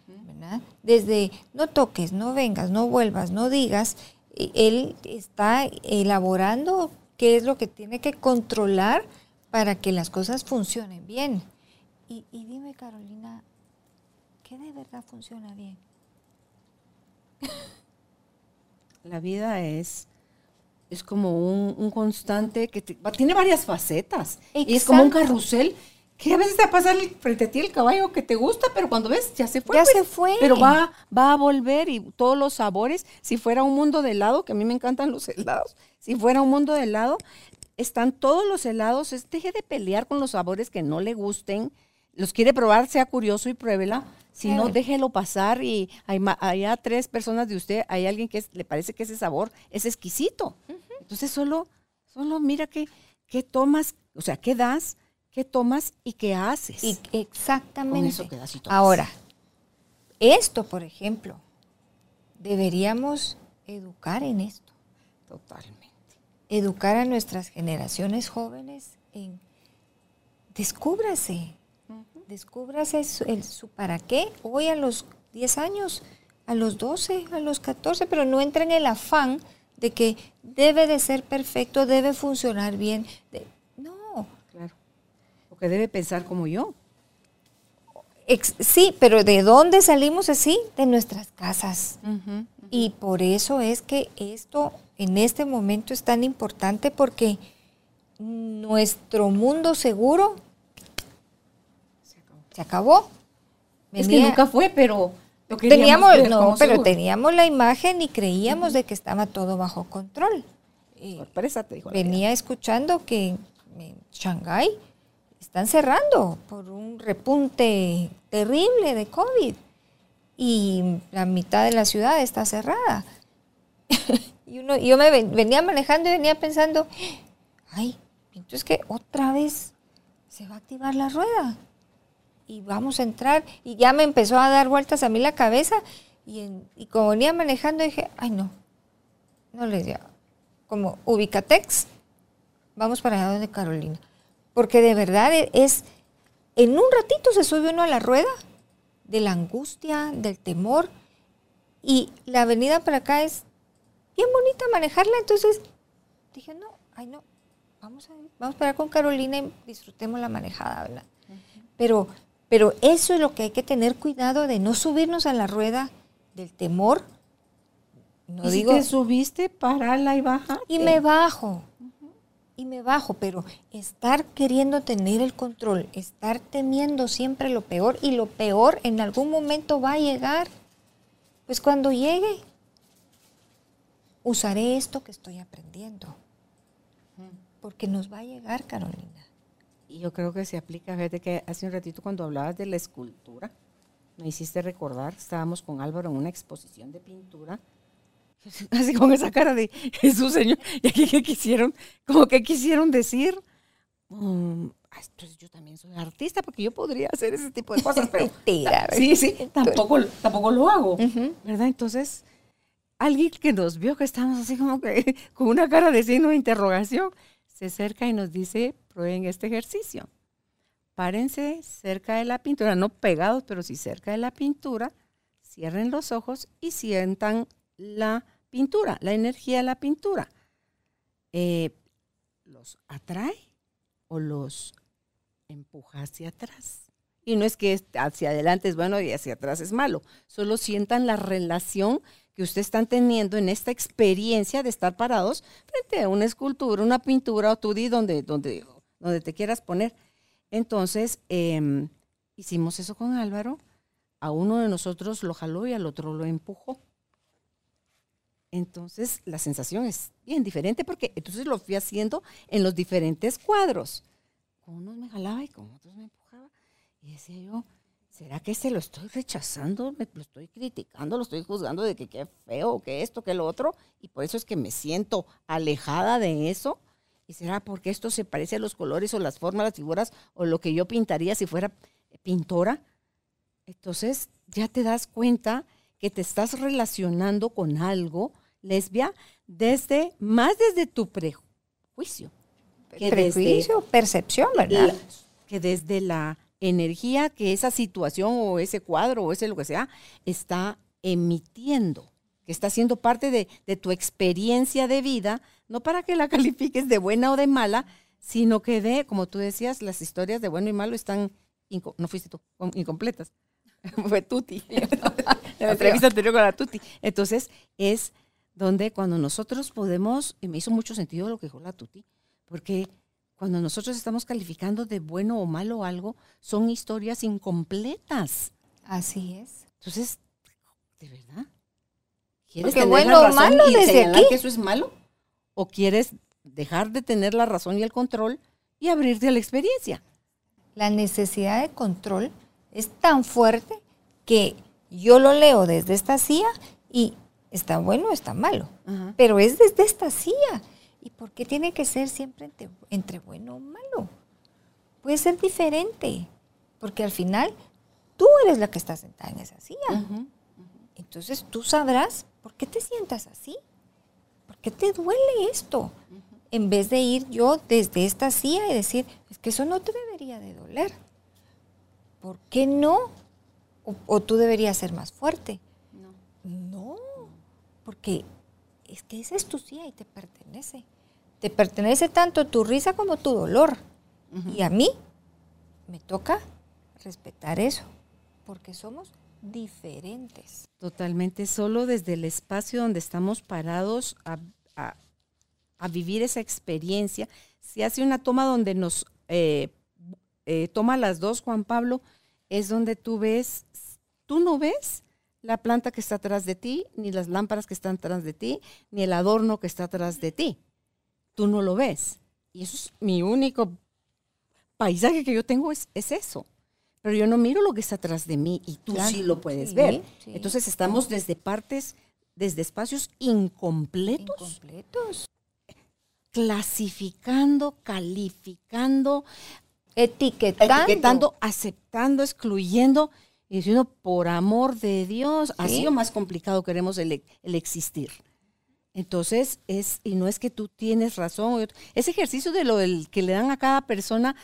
¿verdad? Desde no toques, no vengas, no vuelvas, no digas. Él está elaborando qué es lo que tiene que controlar para que las cosas funcionen bien. Y, y dime, Carolina, ¿qué de verdad funciona bien? La vida es, es como un, un constante que te- tiene varias facetas. Y es como un carrusel que a veces te va a pasar frente a ti el caballo que te gusta, pero cuando ves ya se fue. Ya pues. se fue. Pero va, va a volver y todos los sabores, si fuera un mundo de helado, que a mí me encantan los helados, si fuera un mundo de helado, están todos los helados, es, deje de pelear con los sabores que no le gusten, los quiere probar, sea curioso y pruébela, si no, déjelo pasar y hay, allá tres personas de usted, hay alguien que es- le parece que ese sabor es exquisito. Entonces solo, solo mira qué, qué tomas, o sea, qué das, qué tomas y qué haces. Y exactamente. Con eso quedas y tomas. Ahora, esto, por ejemplo, deberíamos educar en esto. Totalmente. Educar a nuestras generaciones jóvenes en descúbrase. Descúbrase su, el- su para qué hoy a los 10 años, a los 12, a los 14, pero no entre en el afán de que debe de ser perfecto, debe funcionar bien. de-. Porque debe pensar como yo. Sí, pero ¿de dónde salimos así? De nuestras casas. Y por eso es que esto en este momento es tan importante porque nuestro mundo seguro se acabó. Es que nunca fue, pero lo teníamos, no, pero seguro. teníamos la imagen y creíamos de que estaba todo bajo control. Eh, Sorpresa, te dijo. venía escuchando que en Shanghái están cerrando por un repunte terrible de COVID y la mitad de la ciudad está cerrada. y uno, yo me ven- venía manejando y venía pensando, ay, entonces que otra vez se va a activar la rueda y vamos a entrar y ya me empezó a dar vueltas a mí la cabeza y, en- y como venía manejando dije, ay no, no les digo, como Ubicatex, vamos para allá donde Carolina. Porque de verdad e- es, en un ratito se sube uno a la rueda de la angustia, del temor. Y la avenida para acá es bien bonita manejarla. Entonces dije, no, ay no, vamos a, vamos a parar con Carolina y disfrutemos la manejada, ¿verdad? Pero, pero eso es lo que hay que tener cuidado de no subirnos a la rueda del temor. No ¿Y digo, si te subiste, parala y baja. Y me bajo y me bajo, pero estar queriendo tener el control, estar temiendo siempre lo peor y lo peor en algún momento va a llegar, pues cuando llegue, usaré esto que estoy aprendiendo, porque nos va a llegar, Carolina. Y yo creo que se aplica, fíjate que hace un ratito cuando hablabas de la escultura, me hiciste recordar, estábamos con Álvaro en una exposición de pintura Así con esa cara de Jesús, Señor. ¿Y aquí qué quisieron? Como que quisieron decir, um, pues yo también soy artista porque yo podría hacer ese tipo de cosas, pero sí, sí, tampoco, tampoco lo hago, ¿verdad? Entonces, alguien que nos vio que estamos así como que con una cara de signo de interrogación, se acerca y nos dice, prueben este ejercicio. Párense cerca de la pintura, no pegados, pero sí cerca de la pintura, cierren los ojos y sientan la pintura, la energía de la pintura. Eh, ¿Los atrae o los empuja hacia atrás? Y no es que hacia adelante es bueno y hacia atrás es malo, solo sientan la relación que ustedes están teniendo en esta experiencia de estar parados frente a una escultura, una pintura o tú di donde, donde, donde te quieras poner. Entonces, em, hicimos eso con Álvaro, a uno de nosotros lo jaló y al otro lo empujó. Entonces la sensación es bien diferente porque entonces lo fui haciendo en los diferentes cuadros. Con unos me jalaba y con otros me empujaba. Y decía yo, ¿será que se lo estoy rechazando? ¿Me lo estoy criticando? ¿Lo estoy juzgando de que qué feo, que esto, que lo otro? Y por eso es que me siento alejada de eso. ¿Y será porque esto se parece a los colores o las formas, las figuras o lo que yo pintaría si fuera pintora? Entonces ya te das cuenta que te estás relacionando con algo, lesbia, desde, más desde tu prejuicio. Que prejuicio, percepción, ¿verdad? que desde la energía que esa situación o ese cuadro o ese lo que sea está emitiendo, que está siendo parte de, de tu experiencia de vida, no para que la califiques de buena o de mala, sino que de, como tú decías, las historias de bueno y malo están, no fuiste tú, incompletas. Fue Tuti. la entrevista anterior con la Tuti. Entonces, es donde cuando nosotros podemos, y me hizo mucho sentido lo que dijo la Tuti, porque cuando nosotros estamos calificando de bueno o malo algo, son historias incompletas. Así es. Entonces, ¿de verdad? ¿Quieres tener bueno o malo desde aquí? que eso es malo? ¿O quieres dejar de tener la razón y el control y abrirte a la experiencia? La necesidad de control es tan fuerte que yo lo leo desde esta silla y está bueno o está malo, pero es desde esta silla. ¿Y por qué tiene que ser siempre entre, bueno o malo? Puede ser diferente, porque al final tú eres la que está sentada en esa silla. Entonces tú sabrás por qué te sientas así, por qué te duele esto, en vez de ir yo desde esta silla y decir, es que eso no te debería de doler. ¿Por qué no? O, tú deberías ser más fuerte. Porque es que esa es tu silla y te pertenece. Te pertenece tanto tu risa como tu dolor. Y a mí me toca respetar eso, porque somos diferentes. Totalmente, solo desde el espacio donde estamos parados a, vivir esa experiencia. Si hace una toma donde nos eh, eh, toma las dos, Juan Pablo, es donde tú ves, tú no ves la planta que está atrás de ti, ni las lámparas que están atrás de ti, ni el adorno que está atrás de ti. Tú no lo ves. Y eso es mi único paisaje que yo tengo, es, es eso. Pero yo no miro lo que está atrás de mí y tú sí lo puedes ver. Entonces estamos desde partes, desde espacios incompletos. Incompletos. Clasificando, calificando, etiquetando. aceptando, excluyendo y diciendo, por amor de Dios, así o más complicado queremos el, existir. Entonces, es, y no es que tú tienes razón. Ese ejercicio de lo del que le dan a cada persona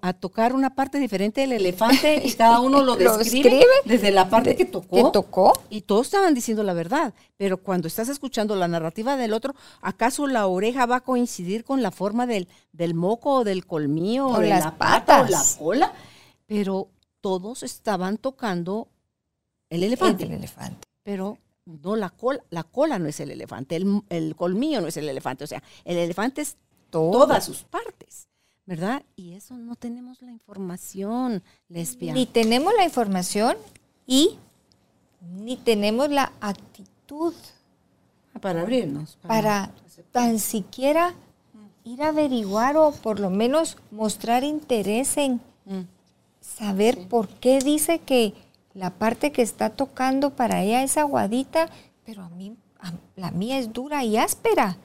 a tocar una parte diferente del elefante y cada uno lo describe desde la parte que tocó. tocó. Y todos estaban diciendo la verdad. Pero cuando estás escuchando la narrativa del otro, ¿acaso la oreja va a coincidir con la forma del, del moco o del colmillo o, de las la patas. o la cola? Pero todos estaban tocando el elefante. El elefante. Pero no la cola, la cola no es el elefante, el, colmillo no es el elefante, o sea, el elefante es todas sus partes, ¿verdad? Y eso no tenemos la información, lesbia. Ni tenemos la información y ni tenemos la actitud. Ah, para abrirnos. Para, tan siquiera ir a averiguar o por lo menos mostrar interés en mm. Saber por qué dice que la parte que está tocando para ella es aguadita, pero a mí, la mía es dura y áspera.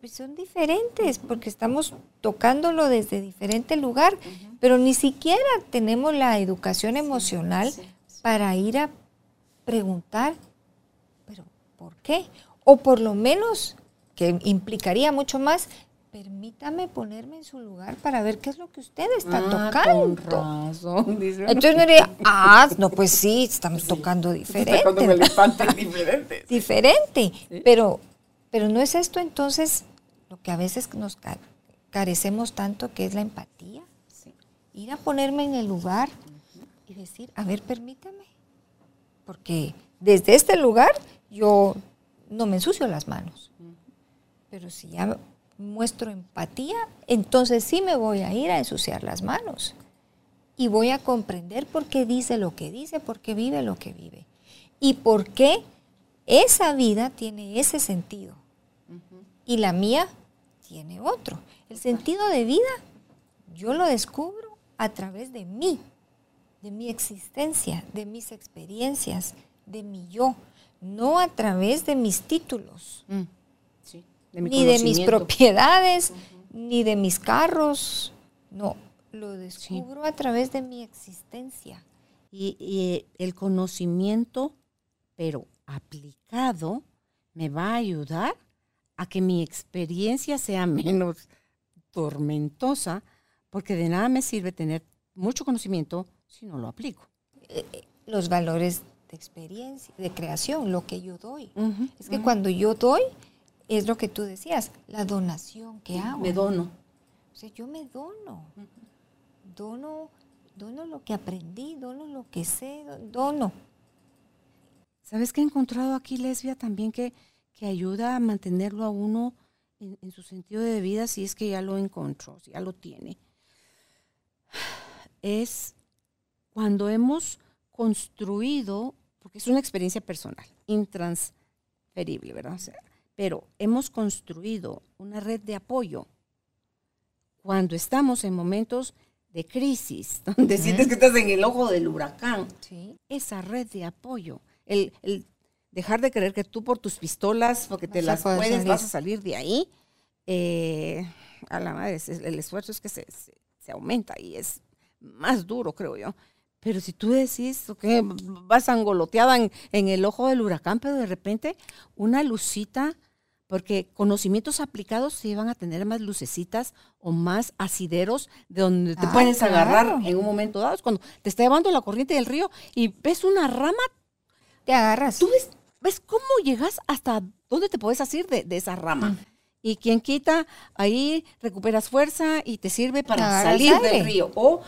pues son diferentes porque estamos tocándolo desde diferente lugar, pero ni siquiera tenemos la educación emocional para ir a preguntar, pero ¿por qué? O por lo menos, que implicaría mucho más, permítame ponerme en su lugar para ver qué es lo que usted está ah, tocando. Con razón, dice Entonces no diría, ah, no, pues sí, estamos tocando diferente. Tocando diferente. diferente. Pero, pero no es esto entonces lo que a veces nos carecemos tanto, que es la empatía. Ir a ponerme en el lugar y decir, a ver, permítame. Porque desde este lugar yo no me ensucio las manos. Pero si ya muestro empatía, entonces sí me voy a ir a ensuciar las manos. Y voy a comprender por qué dice lo que dice, por qué vive lo que vive. Y por qué esa vida tiene ese sentido. Y la mía tiene otro. El sentido de vida yo lo descubro a través de mí, de mi existencia, de mis experiencias, de mi yo, no a través de mis títulos. Ni de mis propiedades, ni de mis carros. No, lo descubro a través de mi existencia. Y, el conocimiento, pero aplicado, me va a ayudar a que mi experiencia sea menos tormentosa, porque de nada me sirve tener mucho conocimiento si no lo aplico. Eh, eh, los valores de experiencia, de creación, lo que yo doy. es que cuando yo doy, es lo que tú decías, la donación que hago. Me dono. O sea, yo me dono. Dono, dono lo que aprendí, dono lo que sé, dono. ¿Sabes qué he encontrado aquí, Lesbia, también que, que ayuda a mantenerlo a uno en, en, su sentido de vida si es que ya lo encontró, si ya lo tiene? Es cuando hemos construido, porque es una experiencia personal, intransferible, ¿verdad? O sea, pero hemos construido una red de apoyo cuando estamos en momentos de crisis, donde sientes que estás en el ojo del huracán. Esa red de apoyo, el, dejar de creer que tú por tus pistolas, porque te las puedes, vas a salir de ahí, eh, a la madre, el esfuerzo es que se, aumenta y es más duro, creo yo. Pero si tú decís que vas angoloteada en, en, el ojo del huracán, pero de repente una lucita, porque conocimientos aplicados se van a tener más lucecitas o más asideros de donde te ah, puedes agarrar en un momento dado. Es cuando te está llevando la corriente del río y ves una rama, te agarras. Tú ves, ves cómo llegas hasta dónde te puedes asir de, esa rama. Mm. Y quien quita, ahí recuperas fuerza y te sirve para salir del río. O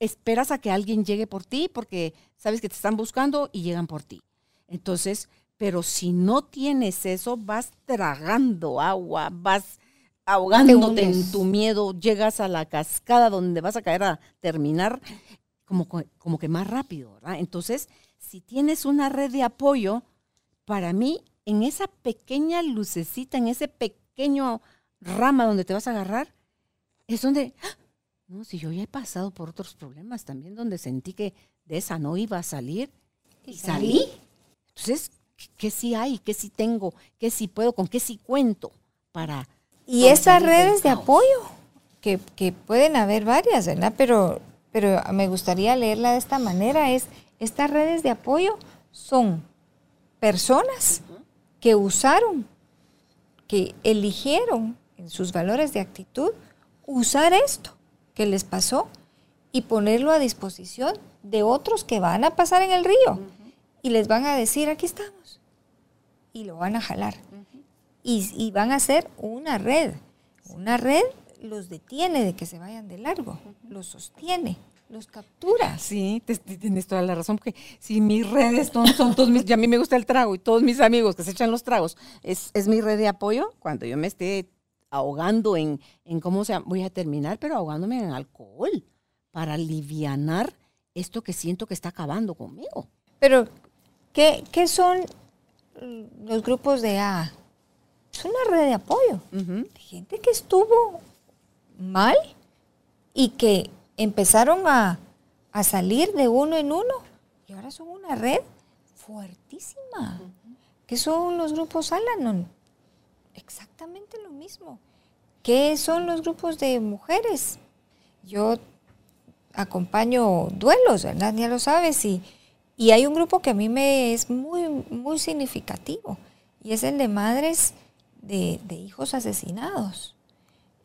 esperas a que alguien llegue por ti porque sabes que te están buscando y llegan por ti. Entonces, pero si no tienes eso, vas tragando agua, vas ahogándote en tu miedo, llegas a la cascada donde vas a caer a terminar como, como que más rápido, ¿verdad? Entonces, si tienes una red de apoyo, para mí, en esa pequeña lucecita, en ese pequeño rama donde te vas a agarrar, es donde no, si yo ya he pasado por otros problemas también donde sentí que de esa no iba a salir y salí. Entonces, ¿qué sí hay? ¿Qué sí tengo? ¿Qué sí puedo? ¿Con qué sí cuento? Para... Y esas redes de apoyo, que, pueden haber varias, ¿verdad? Pero, pero me gustaría leerla de esta manera, es, estas redes de apoyo son personas que usaron que eligieron en sus valores de actitud usar esto que les pasó y ponerlo a disposición de otros que van a pasar en el río y les van a decir, aquí estamos. Y lo van a jalar. y, y, van a hacer una red. Una red los detiene de que se vayan de largo, los sostiene, los captura. Sí, tienes toda la razón, porque si mis redes son, son todos mis, y a mí me gusta el trago y todos mis amigos que se echan los tragos, es, es mi red de apoyo cuando yo me esté ahogando en, en cómo se voy a terminar, pero ahogándome en alcohol para alivianar esto que siento que está acabando conmigo. Pero, ¿qué, qué son los grupos de A? Es una red de apoyo. Gente que estuvo mal y que empezaron a, salir de uno en uno y ahora son una red fuertísima. ¿Qué son los grupos Alanon? Exactamente lo mismo. ¿Qué son los grupos de mujeres? Yo acompaño duelos, ¿verdad? Ya lo sabes. Y, y hay un grupo que a mí me es muy, muy significativo y es el de madres de, hijos asesinados.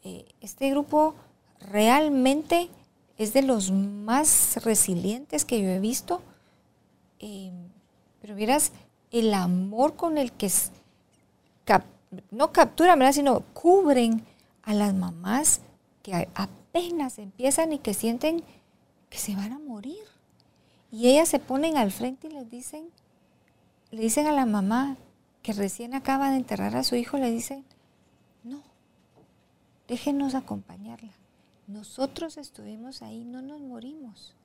Eh, este grupo realmente es de los más resilientes que yo he visto. Eh, pero vieras el amor con el que no capturan, ¿verdad? sino cubren a las mamás que apenas empiezan y que sienten que se van a morir. Y ellas se ponen al frente y les dicen, le dicen a la mamá que recién acaba de enterrar a su hijo, le dicen, no, déjenos acompañarla. Nosotros estuvimos ahí, no nos morimos.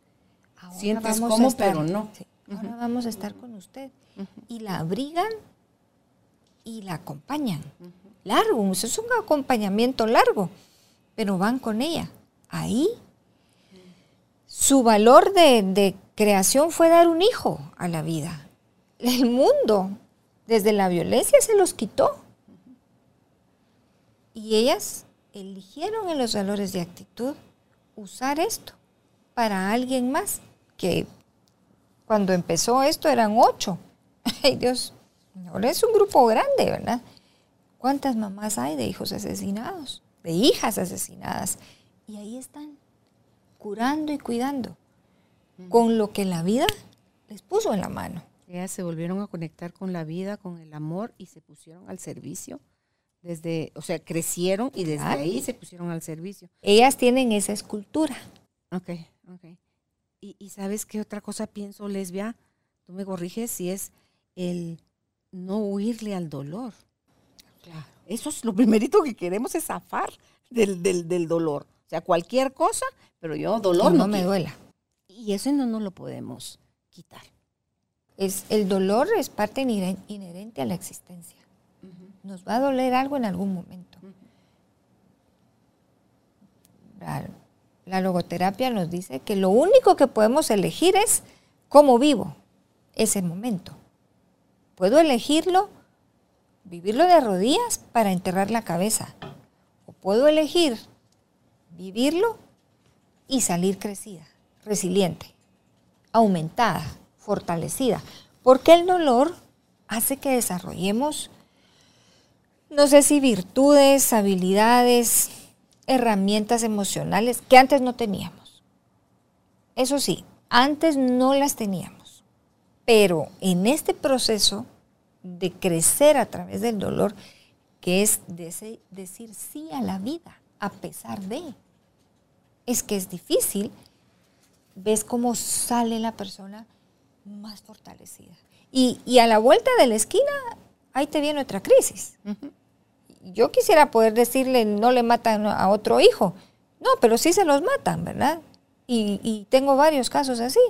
Ahora Sientes vamos como, pero no. ahora vamos a estar con usted. Y la abrigan y la acompañan. Largo, eso es un acompañamiento largo, pero van con ella. Ahí su valor de, de creación fue dar un hijo a la vida. El mundo, desde la violencia, se los quitó. Y ellas eligieron en los valores de actitud usar esto para alguien más, que cuando empezó esto eran ocho. Ay Dios, ahora es un grupo grande, ¿verdad? ¿Cuántas mamás hay de hijos asesinados, de hijas asesinadas? Y ahí están, curando y cuidando, con lo que la vida les puso en la mano. Ellas se volvieron a conectar con la vida, con el amor y se pusieron al servicio desde, o sea, crecieron y desde ahí se pusieron al servicio. Ellas tienen esa escultura. Ok, ok. Y, sabes qué otra cosa pienso, lesbia, tú me corriges si es el no huirle al dolor. Claro. Eso es lo primerito que queremos es zafar del, del, dolor. O sea, cualquier cosa, pero yo dolor no, me duela. Y eso no nos lo podemos quitar. Es, el dolor es parte inherente a la existencia. Nos va a doler algo en algún momento. La, logoterapia nos dice que lo único que podemos elegir es cómo vivo ese momento. Puedo elegirlo, vivirlo de rodillas para enterrar la cabeza. O puedo elegir vivirlo y salir crecida, resiliente, aumentada, fortalecida. Porque el dolor hace que desarrollemos no sé si virtudes, habilidades, herramientas emocionales que antes no teníamos. Eso sí, antes no las teníamos. Pero en este proceso de crecer a través del dolor, que es decir sí a la vida, a pesar de, es que es difícil, ves cómo sale la persona más fortalecida. Y, a la vuelta de la esquina, ahí te viene otra crisis yo quisiera poder decirle no le matan a otro hijo. No, pero sí se los matan, ¿verdad? Y, tengo varios casos así,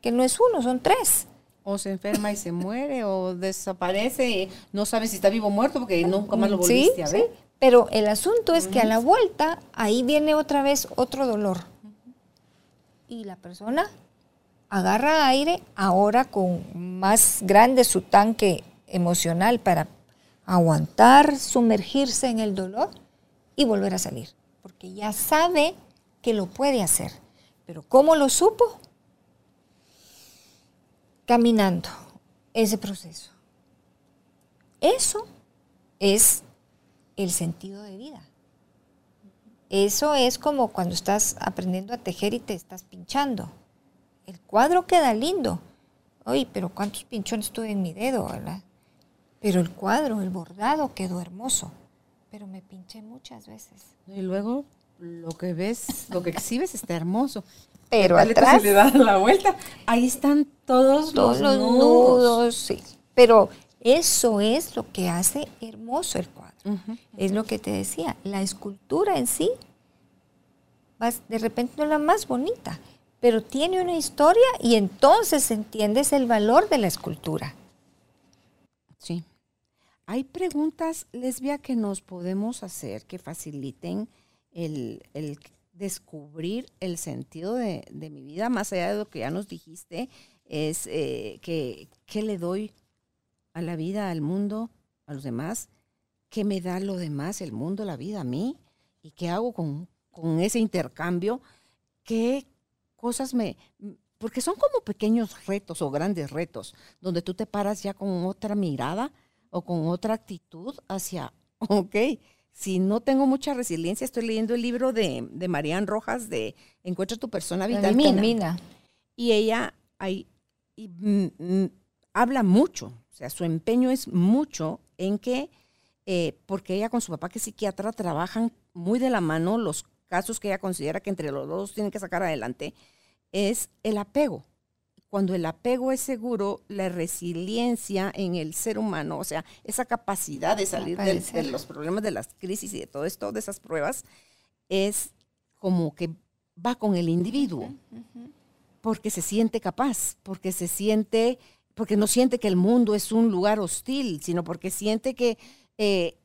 que no es uno, son tres. O se enferma y se muere, o desaparece, y no sabe si está vivo o muerto porque nunca más lo volviste a ver. Sí, pero el asunto es que a la vuelta, ahí viene otra vez otro dolor. Y la persona agarra aire ahora con más grande su tanque emocional para aguantar, sumergirse en el dolor y volver a salir, porque ya sabe que lo puede hacer. Pero ¿cómo lo supo? Caminando ese proceso. Eso es el sentido de vida. Eso es como cuando estás aprendiendo a tejer y te estás pinchando. El cuadro queda lindo. Oye, pero ¿cuántos pinchones tuve en mi dedo, verdad? Pero el cuadro, el bordado quedó hermoso. Pero me pinché muchas veces. Y luego lo que ves, lo que exhibes está hermoso. Pero atrás, le la vuelta. Ahí están todos, todos los nudos. nudos, sí. Pero eso es lo que hace hermoso el cuadro. Es lo que te decía, la escultura en sí, vas- de repente no es la más bonita, pero tiene una historia y entonces entiendes el valor de la escultura. Sí. Hay preguntas, lesbia, que nos podemos hacer que faciliten el, el descubrir el sentido de, de mi vida, más allá de lo que ya nos dijiste, es eh, que, qué le doy a la vida, al mundo, a los demás, qué me da lo demás, el mundo, la vida, a mí, y qué hago con, con ese intercambio, qué cosas me... Porque son como pequeños retos o grandes retos, donde tú te paras ya con otra mirada o con otra actitud hacia, ok, si no tengo mucha resiliencia, estoy leyendo el libro de, de Marian Rojas de Encuentra tu persona vitamina. vitamina. Y ella ahí, y, mm, mm, habla mucho, o sea, su empeño es mucho en que, eh, porque ella con su papá que es psiquiatra trabajan muy de la mano los casos que ella considera que entre los dos tienen que sacar adelante, es el apego. Cuando el apego es seguro, la resiliencia en el ser humano, o sea, esa capacidad de salir de, los problemas de las crisis y de todo esto, de esas pruebas, es como que va con el individuo. Porque se siente capaz, porque se siente, porque no siente que el mundo es un lugar hostil, sino porque siente que eh,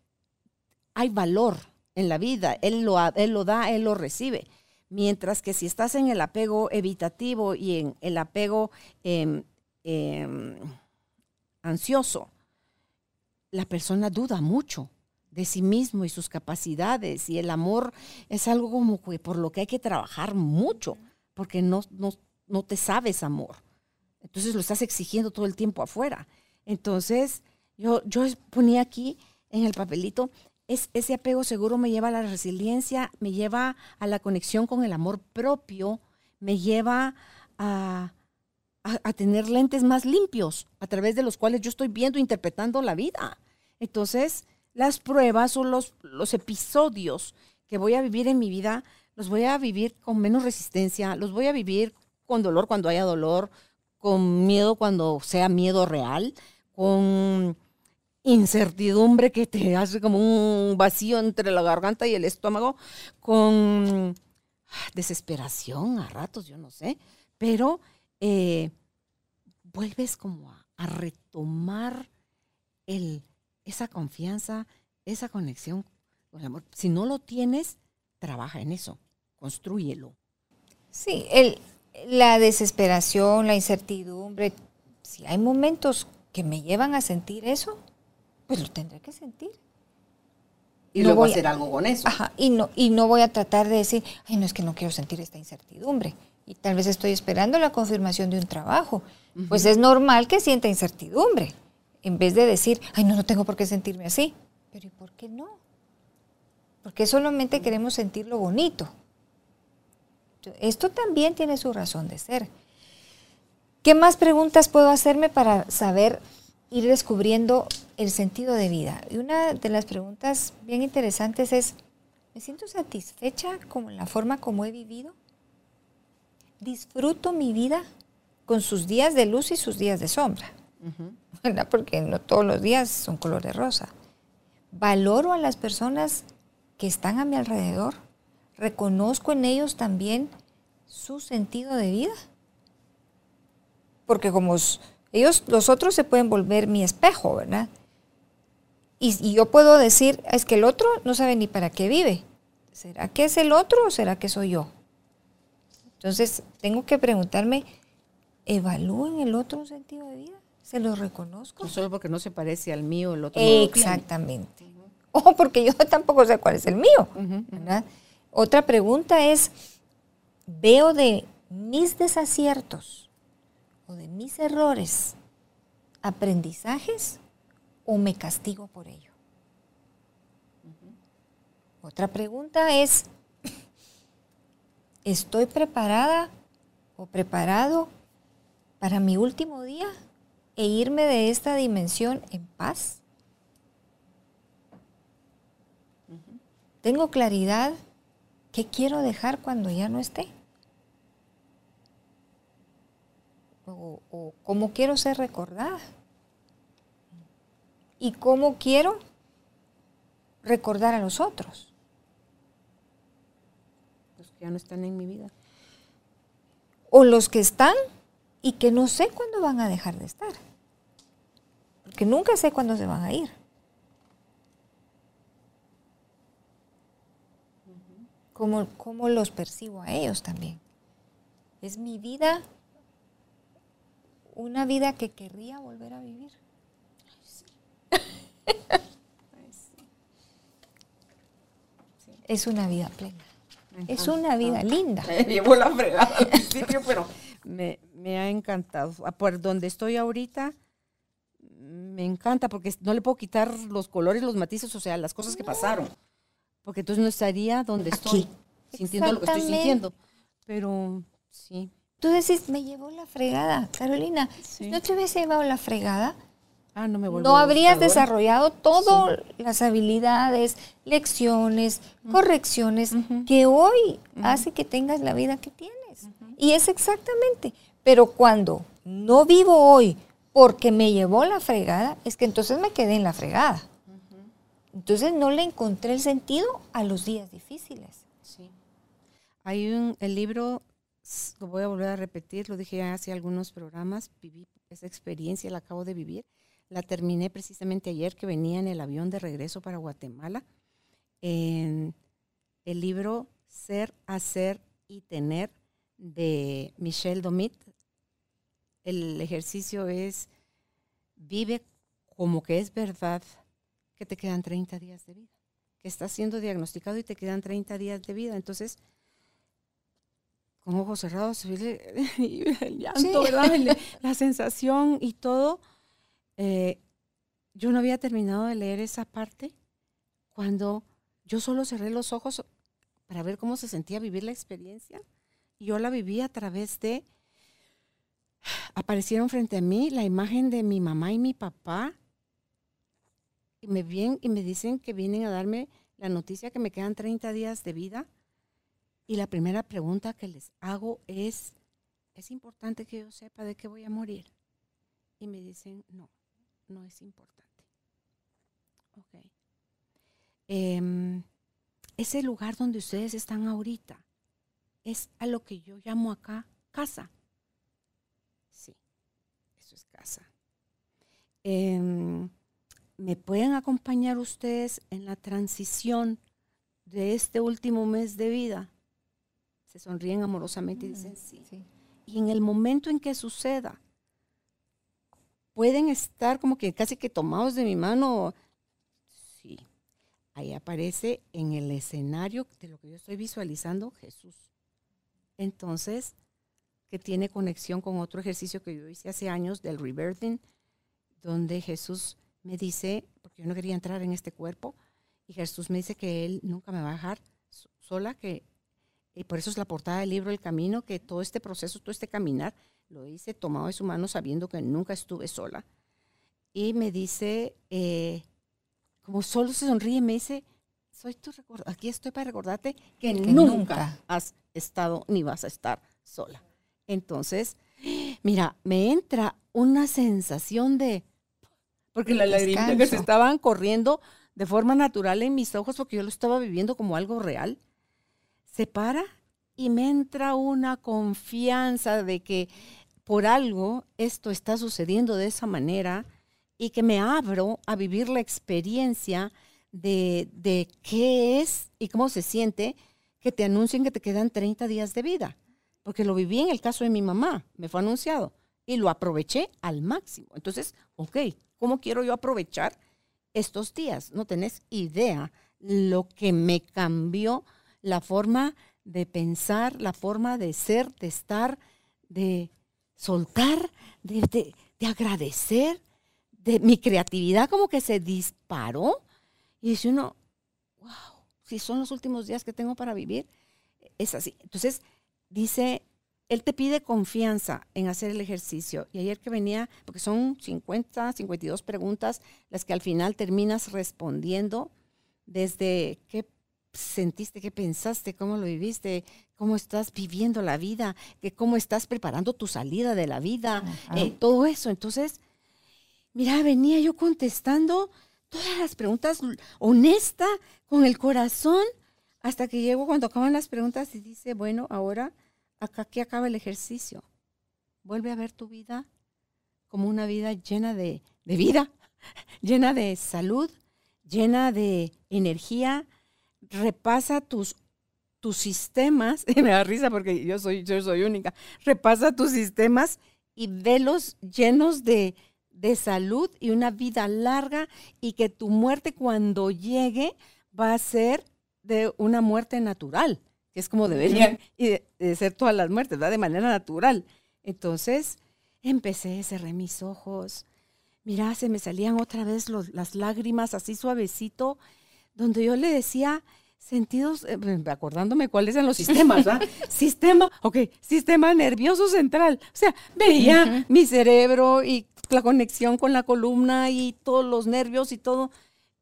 hay valor en la vida, él lo, él lo da, él lo recibe. Mientras que si estás en el apego evitativo y en el apego em, em, ansioso, la persona duda mucho de sí mismo y sus capacidades y el amor es algo como que por lo que hay que trabajar mucho porque no, no, no te sabes amor. Entonces lo estás exigiendo todo el tiempo afuera. Entonces yo, yo ponía aquí en el papelito, es, ese apego seguro me lleva a la resiliencia, me lleva a la conexión con el amor propio, me lleva a, a, tener lentes más limpios a través de los cuales yo estoy viendo, interpretando la vida. Entonces, las pruebas o los, los episodios que voy a vivir en mi vida, los voy a vivir con menos resistencia, los voy a vivir con dolor cuando haya dolor, con miedo cuando sea miedo real, con incertidumbre que te hace como un vacío entre la garganta y el estómago, con desesperación a ratos, yo no sé, pero eh, vuelves como a, a retomar el, esa confianza, esa conexión con el amor. Si no lo tienes, trabaja en eso, construyelo. Sí, el, la desesperación, la incertidumbre, si hay momentos que me llevan a sentir eso, pues lo tendré que sentir. Y No luego voy a- hacer algo con eso. Ajá, y no, y no voy a tratar de decir, ay, no es que no quiero sentir esta incertidumbre. Y tal vez estoy esperando la confirmación de un trabajo. Pues es normal que sienta incertidumbre. En vez de decir, ay, no, no tengo por qué sentirme así. Pero ¿y por qué no? Porque solamente queremos sentir lo bonito. Esto también tiene su razón de ser. ¿Qué más preguntas puedo hacerme para saber ir descubriendo el sentido de vida? Y una de las preguntas bien interesantes es, ¿me siento satisfecha con la forma como he vivido? ¿Disfruto mi vida con sus días de luz y sus días de sombra? ¿Verdad? Porque no todos los días son color de rosa. ¿Valoro a las personas que están a mi alrededor? ¿Reconozco en ellos también su sentido de vida? Porque como ellos, los otros se pueden volver mi espejo, ¿verdad? Y, y yo puedo decir, es que el otro no sabe ni para qué vive. ¿Será que es el otro o será que soy yo? Entonces, tengo que preguntarme, ¿evalúo en el otro un sentido de vida? ¿Se lo reconozco? No solo porque no se parece al mío, el otro no lo tiene. Exactamente. O porque yo tampoco sé cuál es el mío. ¿verdad? Otra pregunta es, ¿veo de mis desaciertos o de mis errores aprendizajes o me castigo por ello? Otra pregunta es, ¿estoy preparada o preparado para mi último día e irme de esta dimensión en paz? ¿Tengo claridad qué quiero dejar cuando ya no esté? O, o cómo quiero ser recordada. ¿Y cómo quiero recordar a los otros? Los que ya no están en mi vida. O los que están y que no sé cuándo van a dejar de estar. Porque nunca sé cuándo se van a ir. ¿Cómo, cómo los percibo a ellos también? ¿Es mi vida una vida que querría volver a vivir? Es una vida plena. Es una vida linda. Me llevó la fregada al principio, pero me, me ha encantado. Ah, Por donde estoy ahorita, me encanta porque no le puedo quitar los colores, los matices, o sea, las cosas que pasaron. Porque entonces no estaría donde estoy, sintiendo lo que estoy sintiendo. Pero sí. Tú decís, me llevó la fregada. Carolina, Sí. si no te hubiese llevado la fregada, Ah, no me no habrías desarrollado todas las habilidades, lecciones, correcciones que hoy hace que tengas la vida que tienes. Y es exactamente. Pero cuando no vivo hoy porque me llevó la fregada, es que entonces me quedé en la fregada. Entonces no le encontré el sentido a los días difíciles. Sí. Hay un, el libro, lo voy a volver a repetir, lo dije hace algunos programas, viví esa experiencia, la acabo de vivir. La terminé precisamente ayer que venía en el avión de regreso para Guatemala. En el libro Ser, Hacer y Tener de Michelle Domit. El ejercicio es vive como que es verdad que te quedan 30 días de vida que estás siendo diagnosticado y te quedan 30 días de vida. Entonces, con ojos cerrados, el, el llanto, Sí. ¿verdad? El- la sensación y todo. Eh, yo no había terminado de leer esa parte cuando yo solo cerré los ojos para ver cómo se sentía vivir la experiencia. Y yo la viví a través de... Aparecieron frente a mí la imagen de mi mamá y mi papá y me vienen y me dicen que vienen a darme la noticia que me quedan 30 días de vida. Y la primera pregunta que les hago es, ¿es importante que yo sepa de qué voy a morir? Y me dicen, no, no es importante. Ok. Em, ese lugar donde ustedes están ahorita es a lo que yo llamo acá casa. Sí, eso es casa. Em, ¿Me pueden acompañar ustedes en la transición de este último mes de vida? Se sonríen amorosamente y dicen sí. Y en el momento en que suceda, pueden estar como que casi que tomados de mi mano. Sí. Ahí aparece en el escenario de lo que yo estoy visualizando Jesús. Entonces, que tiene conexión con otro ejercicio que yo hice hace años del rebirthing, donde Jesús me dice, porque yo no quería entrar en este cuerpo, y Jesús me dice que Él nunca me va a dejar so- sola, que y por eso es la portada del libro El Camino, que todo este proceso, todo este caminar, lo hice tomado de su mano sabiendo que nunca estuve sola. Y me dice, eh, como solo se sonríe, me dice, soy tu recuerdo, aquí estoy para recordarte que, Que nunca, nunca. has estado ni vas a estar sola. Entonces, mira, me entra una sensación de, porque las lagrimitas que se estaban corriendo de forma natural en mis ojos, porque yo lo estaba viviendo como algo real, se para y me entra una confianza de que por algo esto está sucediendo de esa manera y que me abro a vivir la experiencia de, de qué es y cómo se siente que te anuncien que te quedan 30 días de vida. Porque lo viví en el caso de mi mamá, me fue anunciado y lo aproveché al máximo. Entonces, ok, ¿cómo quiero yo aprovechar estos días? No tenés idea lo que me cambió la forma de pensar, la forma de ser, de estar, de soltar, de, de- de agradecer, de mi creatividad como que se disparó y dice uno, wow, si son los últimos días que tengo para vivir, es así. Entonces, dice, él te pide confianza en hacer el ejercicio. Y ayer que venía, porque son 50, 52 preguntas, las que al final terminas respondiendo desde qué sentiste, qué pensaste, cómo lo viviste, cómo estás viviendo la vida, que cómo estás preparando tu salida de la vida, eh, todo eso. Entonces, mira, venía yo contestando todas las preguntas honesta, con el corazón, hasta que llego cuando acaban las preguntas y dice, bueno, ahora acá aquí acaba el ejercicio. Vuelve a ver tu vida como una vida llena de, de vida, llena de salud, llena de energía. Repasa tus, tus sistemas, y me da risa porque yo soy, yo soy única, repasa tus sistemas y velos llenos de, de salud y una vida larga y que tu muerte cuando llegue va a ser de una muerte natural, que es como deberían y de, ser todas las muertes, ¿verdad? De manera natural. Entonces empecé, cerré mis ojos, mira, se me salían otra vez las lágrimas así suavecito, donde yo le decía sentidos, eh, acordándome cuáles eran los sistemas, ¿verdad? sistema, ok, sistema nervioso central. O sea, veía mi cerebro y la conexión con la columna y todos los nervios y todo,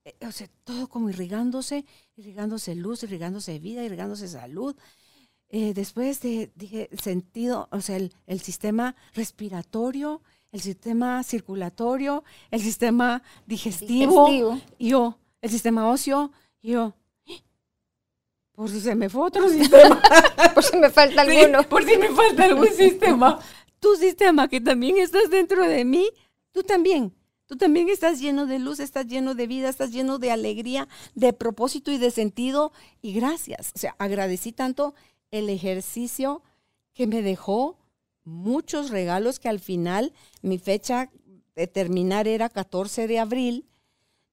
eh, o sea, todo como irrigándose, irrigándose luz, irrigándose vida, irrigándose salud. Eh, después de, dije, el sentido, o sea, el, sistema respiratorio, el sistema circulatorio, el sistema digestivo, y yo, el sistema óseo, y yo, por si se me fue otro sistema. por si me falta alguno. por si me falta algún sistema tu sistema que también estás dentro de mí, tú también. Tú también estás lleno de luz, estás lleno de vida, estás lleno de alegría, de propósito y de sentido. Y gracias. O sea, agradecí tanto el ejercicio que me dejó muchos regalos que al final mi fecha de terminar era 14 de abril.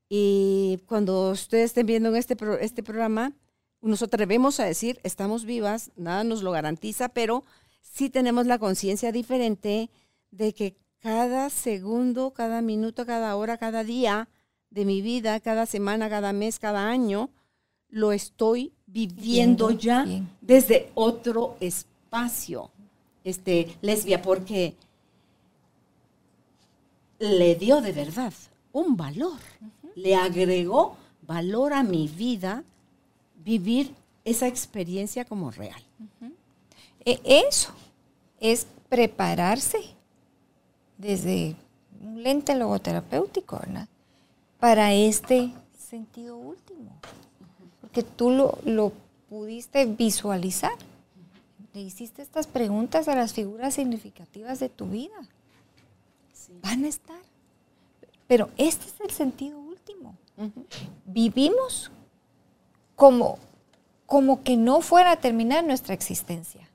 Y cuando ustedes estén viendo en este, este programa, nos atrevemos a decir, estamos vivas, nada nos lo garantiza, pero sí tenemos la conciencia diferente de que cada segundo, cada minuto, cada hora, cada día de mi vida, cada semana, cada mes, cada año, lo estoy viviendo ya desde otro espacio, este, lesbia, porque le dio de verdad un valor, le agregó valor a mi vida vivir esa experiencia como real. E, eso es prepararse desde un lente logoterapéutico, ¿verdad? Para este sentido último. Porque tú lo, pudiste visualizar. Le hiciste estas preguntas a las figuras significativas de tu vida. Van a estar. Pero este es el sentido Vivimos como, como que no fuera a terminar nuestra existencia.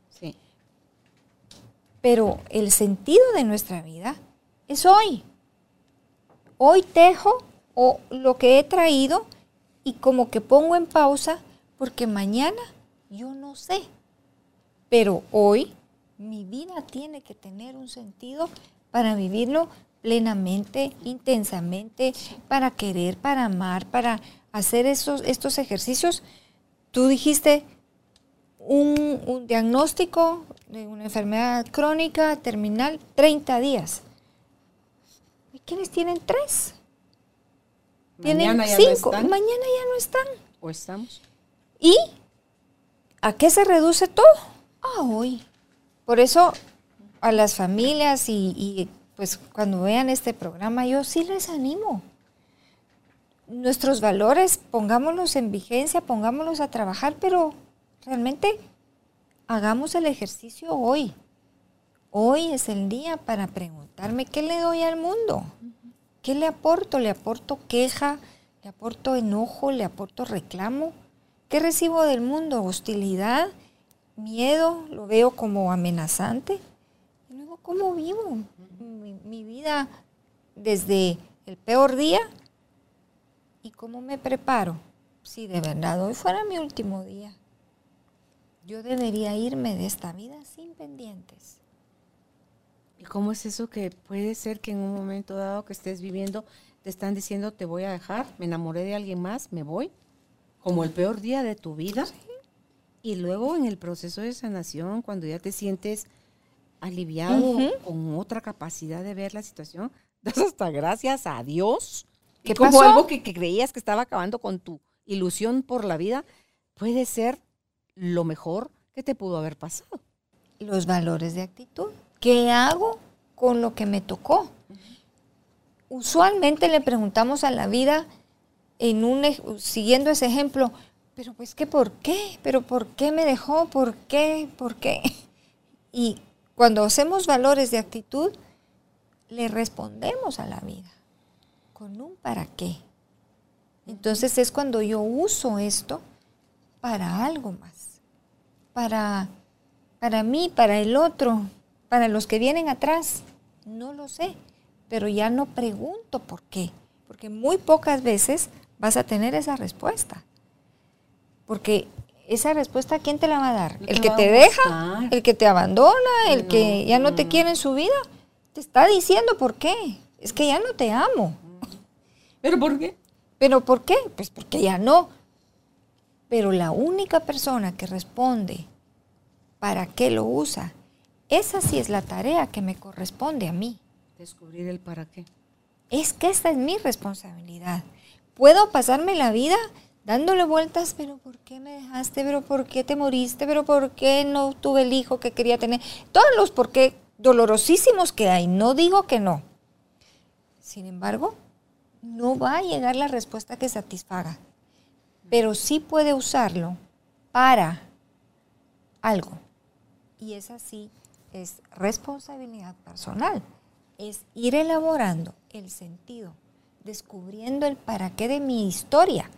Pero el sentido de nuestra vida es hoy. Hoy tejo o lo que he traído y como que pongo en pausa porque mañana yo no sé. Pero hoy mi vida tiene que tener un sentido para vivirlo plenamente, intensamente, para querer, para amar, para hacer esos, estos ejercicios. Tú dijiste, un, diagnóstico de una enfermedad crónica terminal, 30 días. ¿Y quiénes tienen tres? Tienen cinco. Mañana ya no están. ¿O estamos? ¿Y a qué se reduce todo? A hoy. Por eso a las familias y, y pues cuando vean este programa yo sí les animo. Nuestros valores pongámoslos en vigencia, pongámoslos a trabajar, pero realmente hagamos el ejercicio hoy. Hoy es el día para preguntarme qué le doy al mundo. ¿Qué le aporto? ¿Le aporto queja? ¿Le aporto enojo? ¿Le aporto reclamo? ¿Qué recibo del mundo? ¿Hostilidad? ¿Miedo? ¿Lo veo como amenazante? Y luego, ¿cómo vivo mi, mi vida desde el peor día? ¿Y cómo me preparo? Si de verdad hoy fuera mi último día yo debería irme de esta vida sin pendientes. ¿Y cómo es eso que puede ser que en un momento dado que estés viviendo te están diciendo te voy a dejar, me enamoré de alguien más, me voy? como el peor día de tu vida. Y luego en el proceso de sanación, cuando ya te sientes aliviado con otra capacidad de ver la situación, das hasta gracias a Dios. ¿Qué como algo que, que creías que estaba acabando con tu ilusión por la vida, puede ser lo mejor que te pudo haber pasado. Los valores de actitud. ¿Qué hago con lo que me tocó? Usualmente le preguntamos a la vida, en un, siguiendo ese ejemplo, pero pues que por qué, pero por qué me dejó, por qué, por qué. Y cuando hacemos valores de actitud, le respondemos a la vida con un para qué. Entonces es cuando yo uso esto para algo más, para, para mí, para el otro, para los que vienen atrás. No lo sé, pero ya no pregunto por qué, porque muy pocas veces vas a tener esa respuesta. Porque esa respuesta, ¿quién te la va a dar? ¿El que te deja? ¿El que te abandona? ¿El que ya no te quiere en su vida? Te está diciendo por qué. Es que ya no te amo. ¿Pero por qué? ¿Pero por qué? Pues porque ya no. Pero la única persona que responde para qué lo usa, esa sí es la tarea que me corresponde a mí. Descubrir el para qué. Es que esta es mi responsabilidad. Puedo pasarme la vida dándole vueltas, pero ¿por qué me dejaste? ¿Pero por qué te moriste? ¿Pero por qué no tuve el hijo que quería tener? Todos los por qué dolorosísimos que hay, no digo que no. Sin embargo, no va a llegar la respuesta que satisfaga, pero sí puede usarlo para algo. Y esa sí es responsabilidad personal. Es ir elaborando el sentido, descubriendo el para qué de mi historia,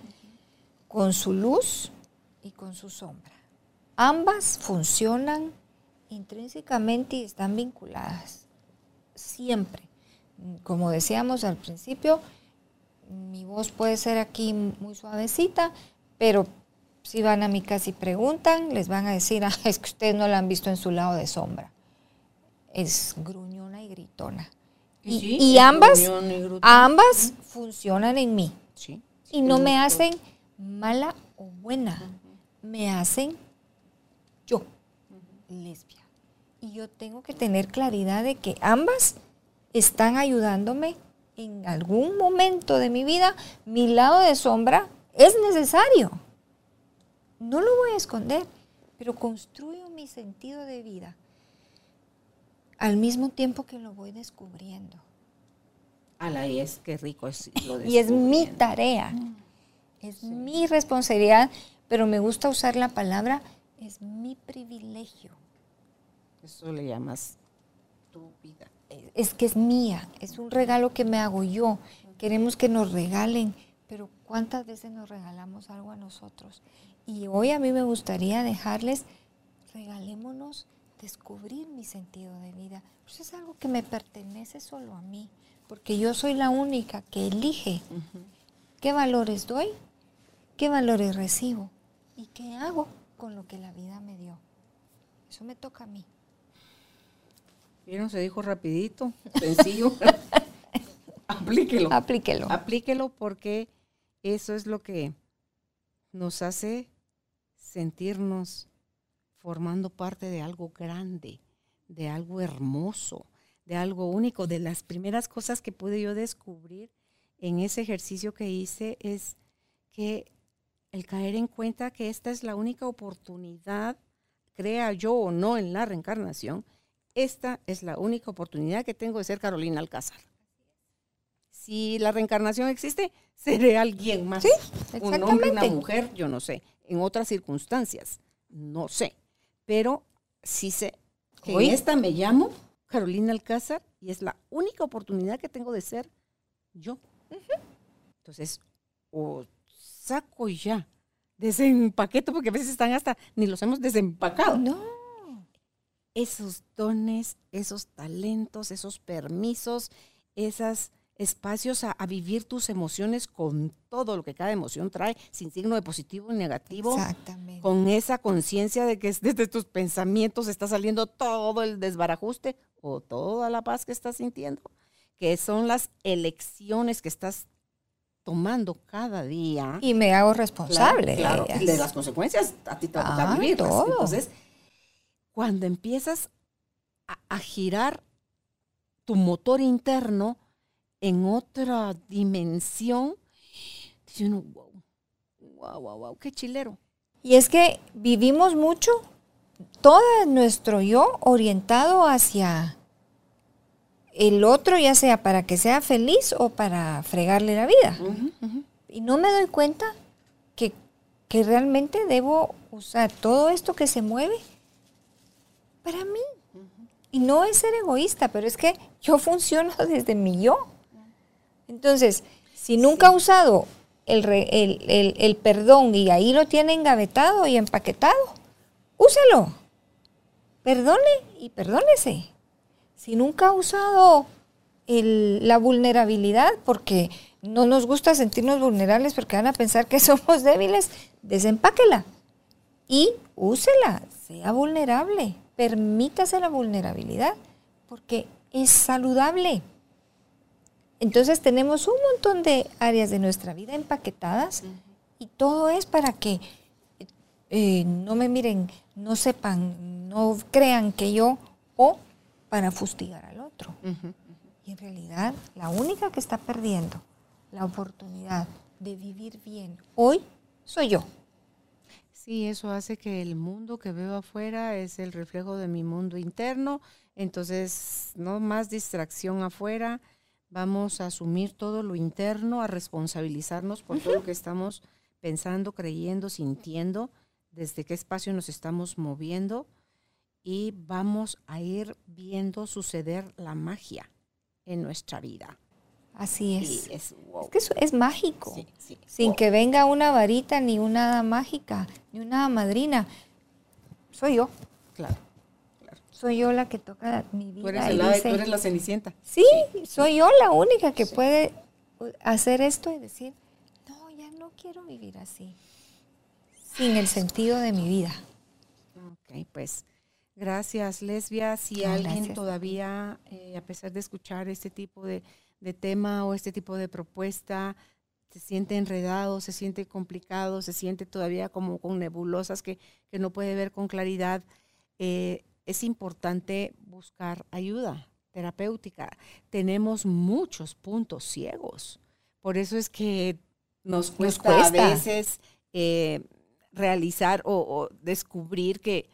con su luz y con su sombra. Ambas funcionan intrínsecamente y están vinculadas. Siempre. Como decíamos al principio, mi voz puede ser aquí muy suavecita, pero si van a mi casa y preguntan, les van a decir, "Ah, es que ustedes no la han visto en su lado de sombra. Es gruñona y gritona. Y sí, ambas, y ambas funcionan en mí. Sí. Y no me hacen mala o buena, me hacen yo, lesbia. Y yo tengo que tener claridad de que ambas están ayudándome en algún momento de mi vida. Mi lado de sombra es necesario. No lo voy a esconder, pero construyo mi sentido de vida al mismo tiempo que lo voy descubriendo. Ala, y es que rico es lo Y es mi tarea, es mi responsabilidad, pero me gusta usar la palabra, es mi privilegio. Eso le llamas tu vida. Es que es mía, es un regalo que me hago yo. Queremos que nos regalen, pero ¿cuántas veces nos regalamos algo a nosotros? Y hoy a mí me gustaría dejarles, regalémonos descubrir mi sentido de vida. Pues es algo que me pertenece solo a mí, porque yo soy la única que elige qué valores doy, qué valores recibo y qué hago con lo que la vida me dio. Eso me toca a mí. ¿Vieron? Se dijo rapidito, sencillo. Aplíquelo. Aplíquelo. Aplíquelo porque eso es lo que nos hace sentirnos formando parte de algo grande, de algo hermoso, de algo único. De las primeras cosas que pude yo descubrir en ese ejercicio que hice es que el caer en cuenta que esta es la única oportunidad, crea yo o no en la reencarnación, esta es la única oportunidad que tengo de ser Carolina Alcázar. Si la reencarnación existe, seré alguien más. Sí, un hombre, una exactamente. mujer, yo no sé. En otras circunstancias, no sé. Pero sí sé que Hoy- en esta me llamo Carolina Alcázar y es la única oportunidad que tengo de ser yo. Entonces, o saco ya, desempaqueto, porque a veces están hasta, ni los hemos desempacado No. esos dones, esos talentos, esos permisos, esos espacios a, a vivir tus emociones con todo lo que cada emoción trae, sin signo de positivo ni negativo, Exactamente. con esa conciencia de que es desde tus pensamientos está saliendo todo el desbarajuste o toda la paz que estás sintiendo, que son las elecciones que estás tomando cada día. Y me hago responsable claro, de, de, las consecuencias a ti te va a tocar Ah, vivirlas. todo. Entonces, cuando empiezas a, a girar tu motor interno en otra dimensión, dice uno, wow, wow, wow, wow, qué chilero. Y es que vivimos mucho, todo nuestro yo orientado hacia el otro, ya sea para que sea feliz o para fregarle la vida. Y no me doy cuenta que, que realmente debo usar todo esto que se mueve para mí. Y no es ser egoísta, pero es que yo funciono desde mi yo. Entonces, si nunca ha usado el, re- el- el- el perdón y ahí lo tiene engavetado y empaquetado, úselo. Perdone y perdónese. Si nunca ha usado el- la vulnerabilidad, porque no nos gusta sentirnos vulnerables porque van a pensar que somos débiles, desempáquela y úsela, sea vulnerable, permítase la vulnerabilidad, porque es saludable. Entonces tenemos un montón de áreas de nuestra vida empaquetadas y todo es para que eh, no me miren, no sepan, no crean que yo para fustigar al otro. Y en realidad la única que está perdiendo la oportunidad de vivir bien hoy soy yo. Sí, eso hace que el mundo que veo afuera es el reflejo de mi mundo interno. Entonces, no más distracción afuera. Vamos a asumir todo lo interno, a responsabilizarnos por todo lo que estamos pensando, creyendo, sintiendo, desde qué espacio nos estamos moviendo y vamos a ir viendo suceder la magia en nuestra vida. Así es. Es, wow. Es que eso es mágico. Sí, sí. Sin Wow. que venga una varita, ni una hada mágica, ni una madrina. Soy yo. Claro. Soy yo la que toca mi vida. Tú eres, y el ave, dice, tú eres la cenicienta. Sí, soy yo la única que puede uh, hacer esto y decir, no, ya no quiero vivir así. Sin el sentido de mi vida. Ok, pues gracias, Lesbia. Si alguien gracias. todavía, eh, a pesar de escuchar este tipo de, de tema o este tipo de propuesta, se siente enredado, se siente complicado, se siente todavía como con nebulosas que, que no puede ver con claridad, eh, es importante buscar ayuda terapéutica. Tenemos muchos puntos ciegos. Por eso es que nos cuesta, cuesta. a veces eh, realizar o, o descubrir que,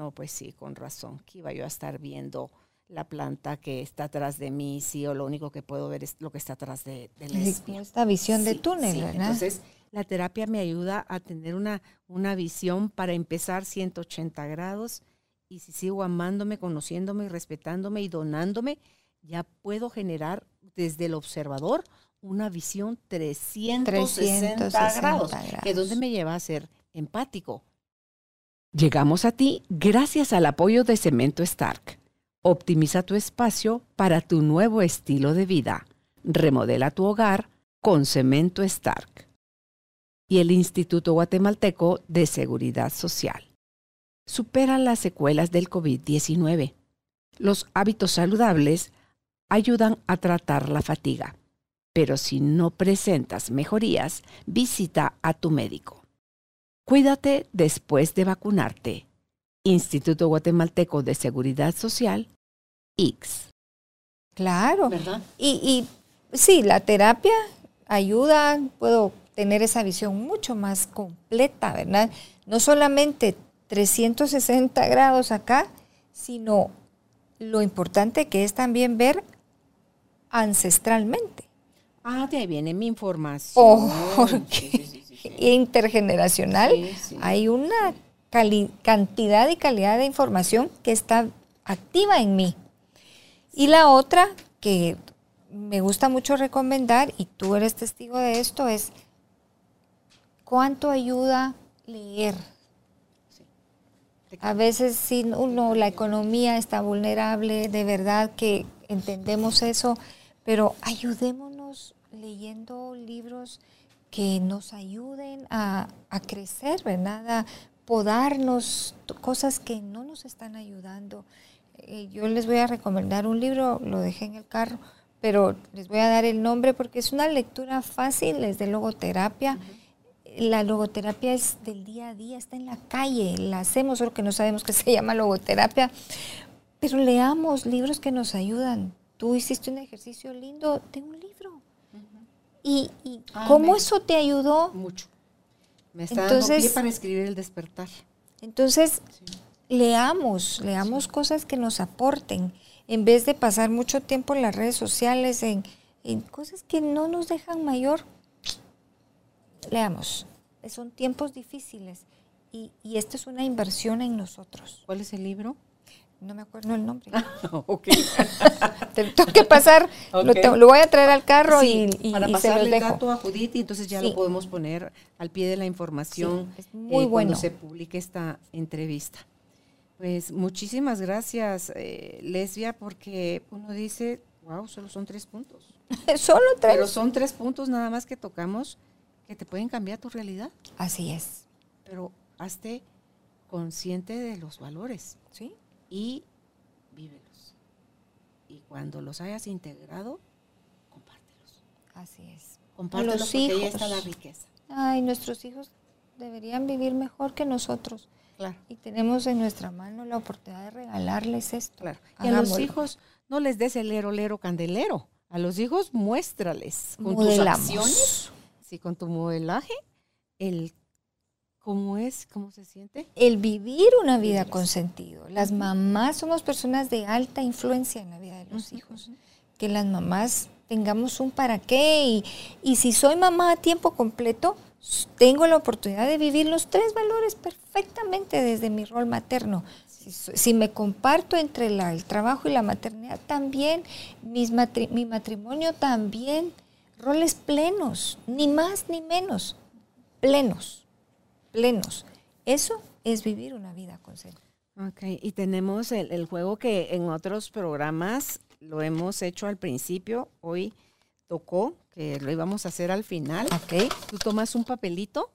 no, pues sí, con razón, que iba yo a estar viendo la planta que está atrás de mí, sí, o lo único que puedo ver es lo que está atrás de, Lesbia. como esta visión de túnel, sí. ¿verdad? Entonces, la terapia me ayuda a tener una, una visión para empezar 180 grados y si sigo amándome, conociéndome respetándome y donándome, ya puedo generar desde el observador una visión 360, 360 grados, que grados. donde me lleva a ser empático. Llegamos a ti gracias al apoyo de Cemento Stark. Optimiza tu espacio para tu nuevo estilo de vida. Remodela tu hogar con Cemento Stark. Y el Instituto Guatemalteco de Seguridad Social. Supera las secuelas del COVID-19. Los hábitos saludables ayudan a tratar la fatiga. Pero si no presentas mejorías, visita a tu médico. Cuídate después de vacunarte. Instituto Guatemalteco de Seguridad Social, X. Claro. ¿Verdad? Y, y sí, la terapia ayuda, puedo tener esa visión mucho más completa, ¿verdad? No solamente 360 grados acá, sino lo importante que es también ver ancestralmente, Ah, de ahí viene mi información. Oh, Sí, intergeneracional. Sí, sí. Hay una cantidad y calidad de información que está activa en mí. Y la otra que me gusta mucho recomendar, y tú eres testigo de esto, es cuánto ayuda leer. A veces si uno, la economía está vulnerable, de verdad que entendemos eso, pero ayudémonos leyendo libros que nos ayuden a, a crecer, ¿verdad? A podarnos cosas que no nos están ayudando. Eh, yo les voy a recomendar un libro, lo dejé en el carro, pero les voy a dar el nombre porque es una lectura fácil, es de logoterapia. La logoterapia es del día a día, está en la calle, la hacemos, solo que no sabemos que se llama logoterapia. Pero leamos libros que nos ayudan. Tú hiciste un ejercicio lindo, ten un libro. ¿Y, Ah, cómo me- eso te ayudó? Mucho. Me está Entonces- dando pie para escribir el despertar. Entonces, leamos, leamos cosas que nos aporten, en vez de pasar mucho tiempo en las redes sociales, en, en cosas que no nos dejan mayor. Leamos, son tiempos difíciles y, y esto es una inversión en nosotros. ¿Cuál es el libro? No me acuerdo el nombre. ok. Te lo tengo que pasar, lo, voy a traer al carro Sí, y, para y se los pasarle el dato a Judith y entonces ya Sí. lo podemos poner al pie de la información Sí, es eh, muy cuando bueno. se publique esta entrevista. Pues muchísimas gracias, eh, Lesbia, porque uno dice, wow, solo son tres puntos. Solo tres. Pero son tres puntos nada más que tocamos que te pueden cambiar tu realidad. Así es. Pero hazte consciente de los valores ¿Sí? Y vívelos. Y cuando los hayas integrado, compártelos. Así es. Compártelos los porque ahí hijos. está la riqueza. Ay, nuestros hijos deberían vivir mejor que nosotros. Claro. Y tenemos en nuestra mano la oportunidad de regalarles esto. Claro. Y a los hijos no les des el lero, lero, candelero. A los hijos muéstrales con tus Modelamos. acciones, sí, con tu modelaje, el cómo es, cómo se siente. El vivir una vida con sentido. Las mamás somos personas de alta influencia en la vida de los hijos. Que las mamás tengamos un para qué. Y, y si soy mamá a tiempo completo, tengo la oportunidad de vivir los tres valores perfectamente desde mi rol materno. Si, me comparto entre la- el trabajo y la maternidad, también, mis matri- mi matrimonio también, roles plenos, ni más ni menos, plenos, plenos. Eso es vivir una vida con sentido. Ok, y tenemos el, el juego que en otros programas lo hemos hecho al principio, hoy tocó, que lo íbamos a hacer al final. Ok. Tú tomas un papelito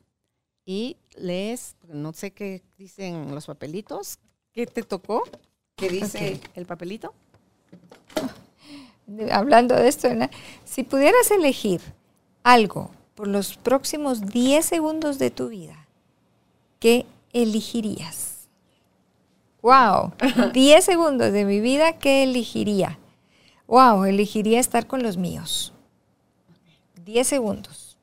y lees, no sé qué dicen los papelitos, ¿qué te tocó? ¿Qué dice Ok. el papelito? Hablando de esto, si pudieras elegir algo por los próximos 10 segundos de tu vida, ¿qué elegirías? ¡Wow! 10 segundos de mi vida, ¿qué elegiría? ¡Wow! Elegiría estar con los míos. 10 segundos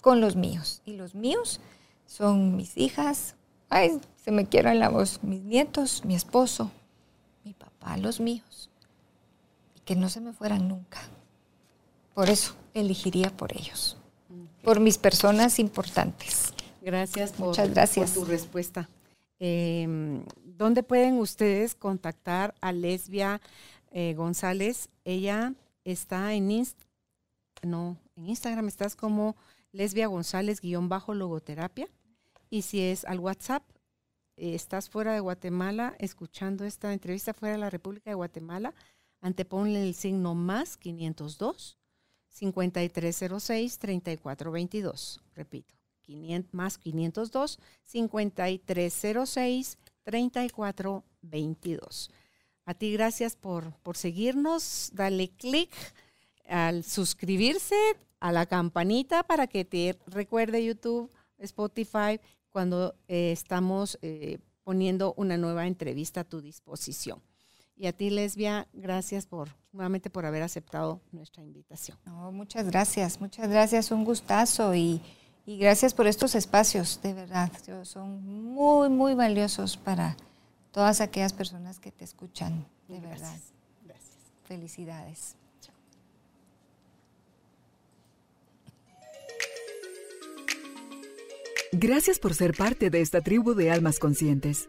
con los míos. Y los míos son mis hijas, ay, se me quiero en la voz, mis nietos, mi esposo, mi papá, los míos y que no se me fueran nunca. Por eso elegiría por ellos, por mis personas importantes. Gracias por, Muchas gracias. por tu respuesta. Eh, ¿Dónde pueden ustedes contactar a Lesbia eh, González? Ella está en Inst no, en Instagram estás como Lesbia González guion bajo logoterapia. Y si es al WhatsApp, eh, estás fuera de Guatemala escuchando esta entrevista fuera de la República de Guatemala, anteponle el signo más 502 5306 3422. Repito, 500, más 502 5306 3422. A ti gracias por, por seguirnos. Dale clic al suscribirse a la campanita para que te recuerde YouTube, Spotify, cuando eh, estamos eh, poniendo una nueva entrevista a tu disposición. Y a ti, Lesbia, gracias por nuevamente por haber aceptado nuestra invitación. Muchas gracias, muchas gracias, un gustazo y, y gracias por estos espacios, de verdad. yo- Son muy, muy valiosos para todas aquellas personas que te escuchan, de verdad. Gracias. Gracias. Felicidades. Gracias por ser parte de esta tribu de almas conscientes.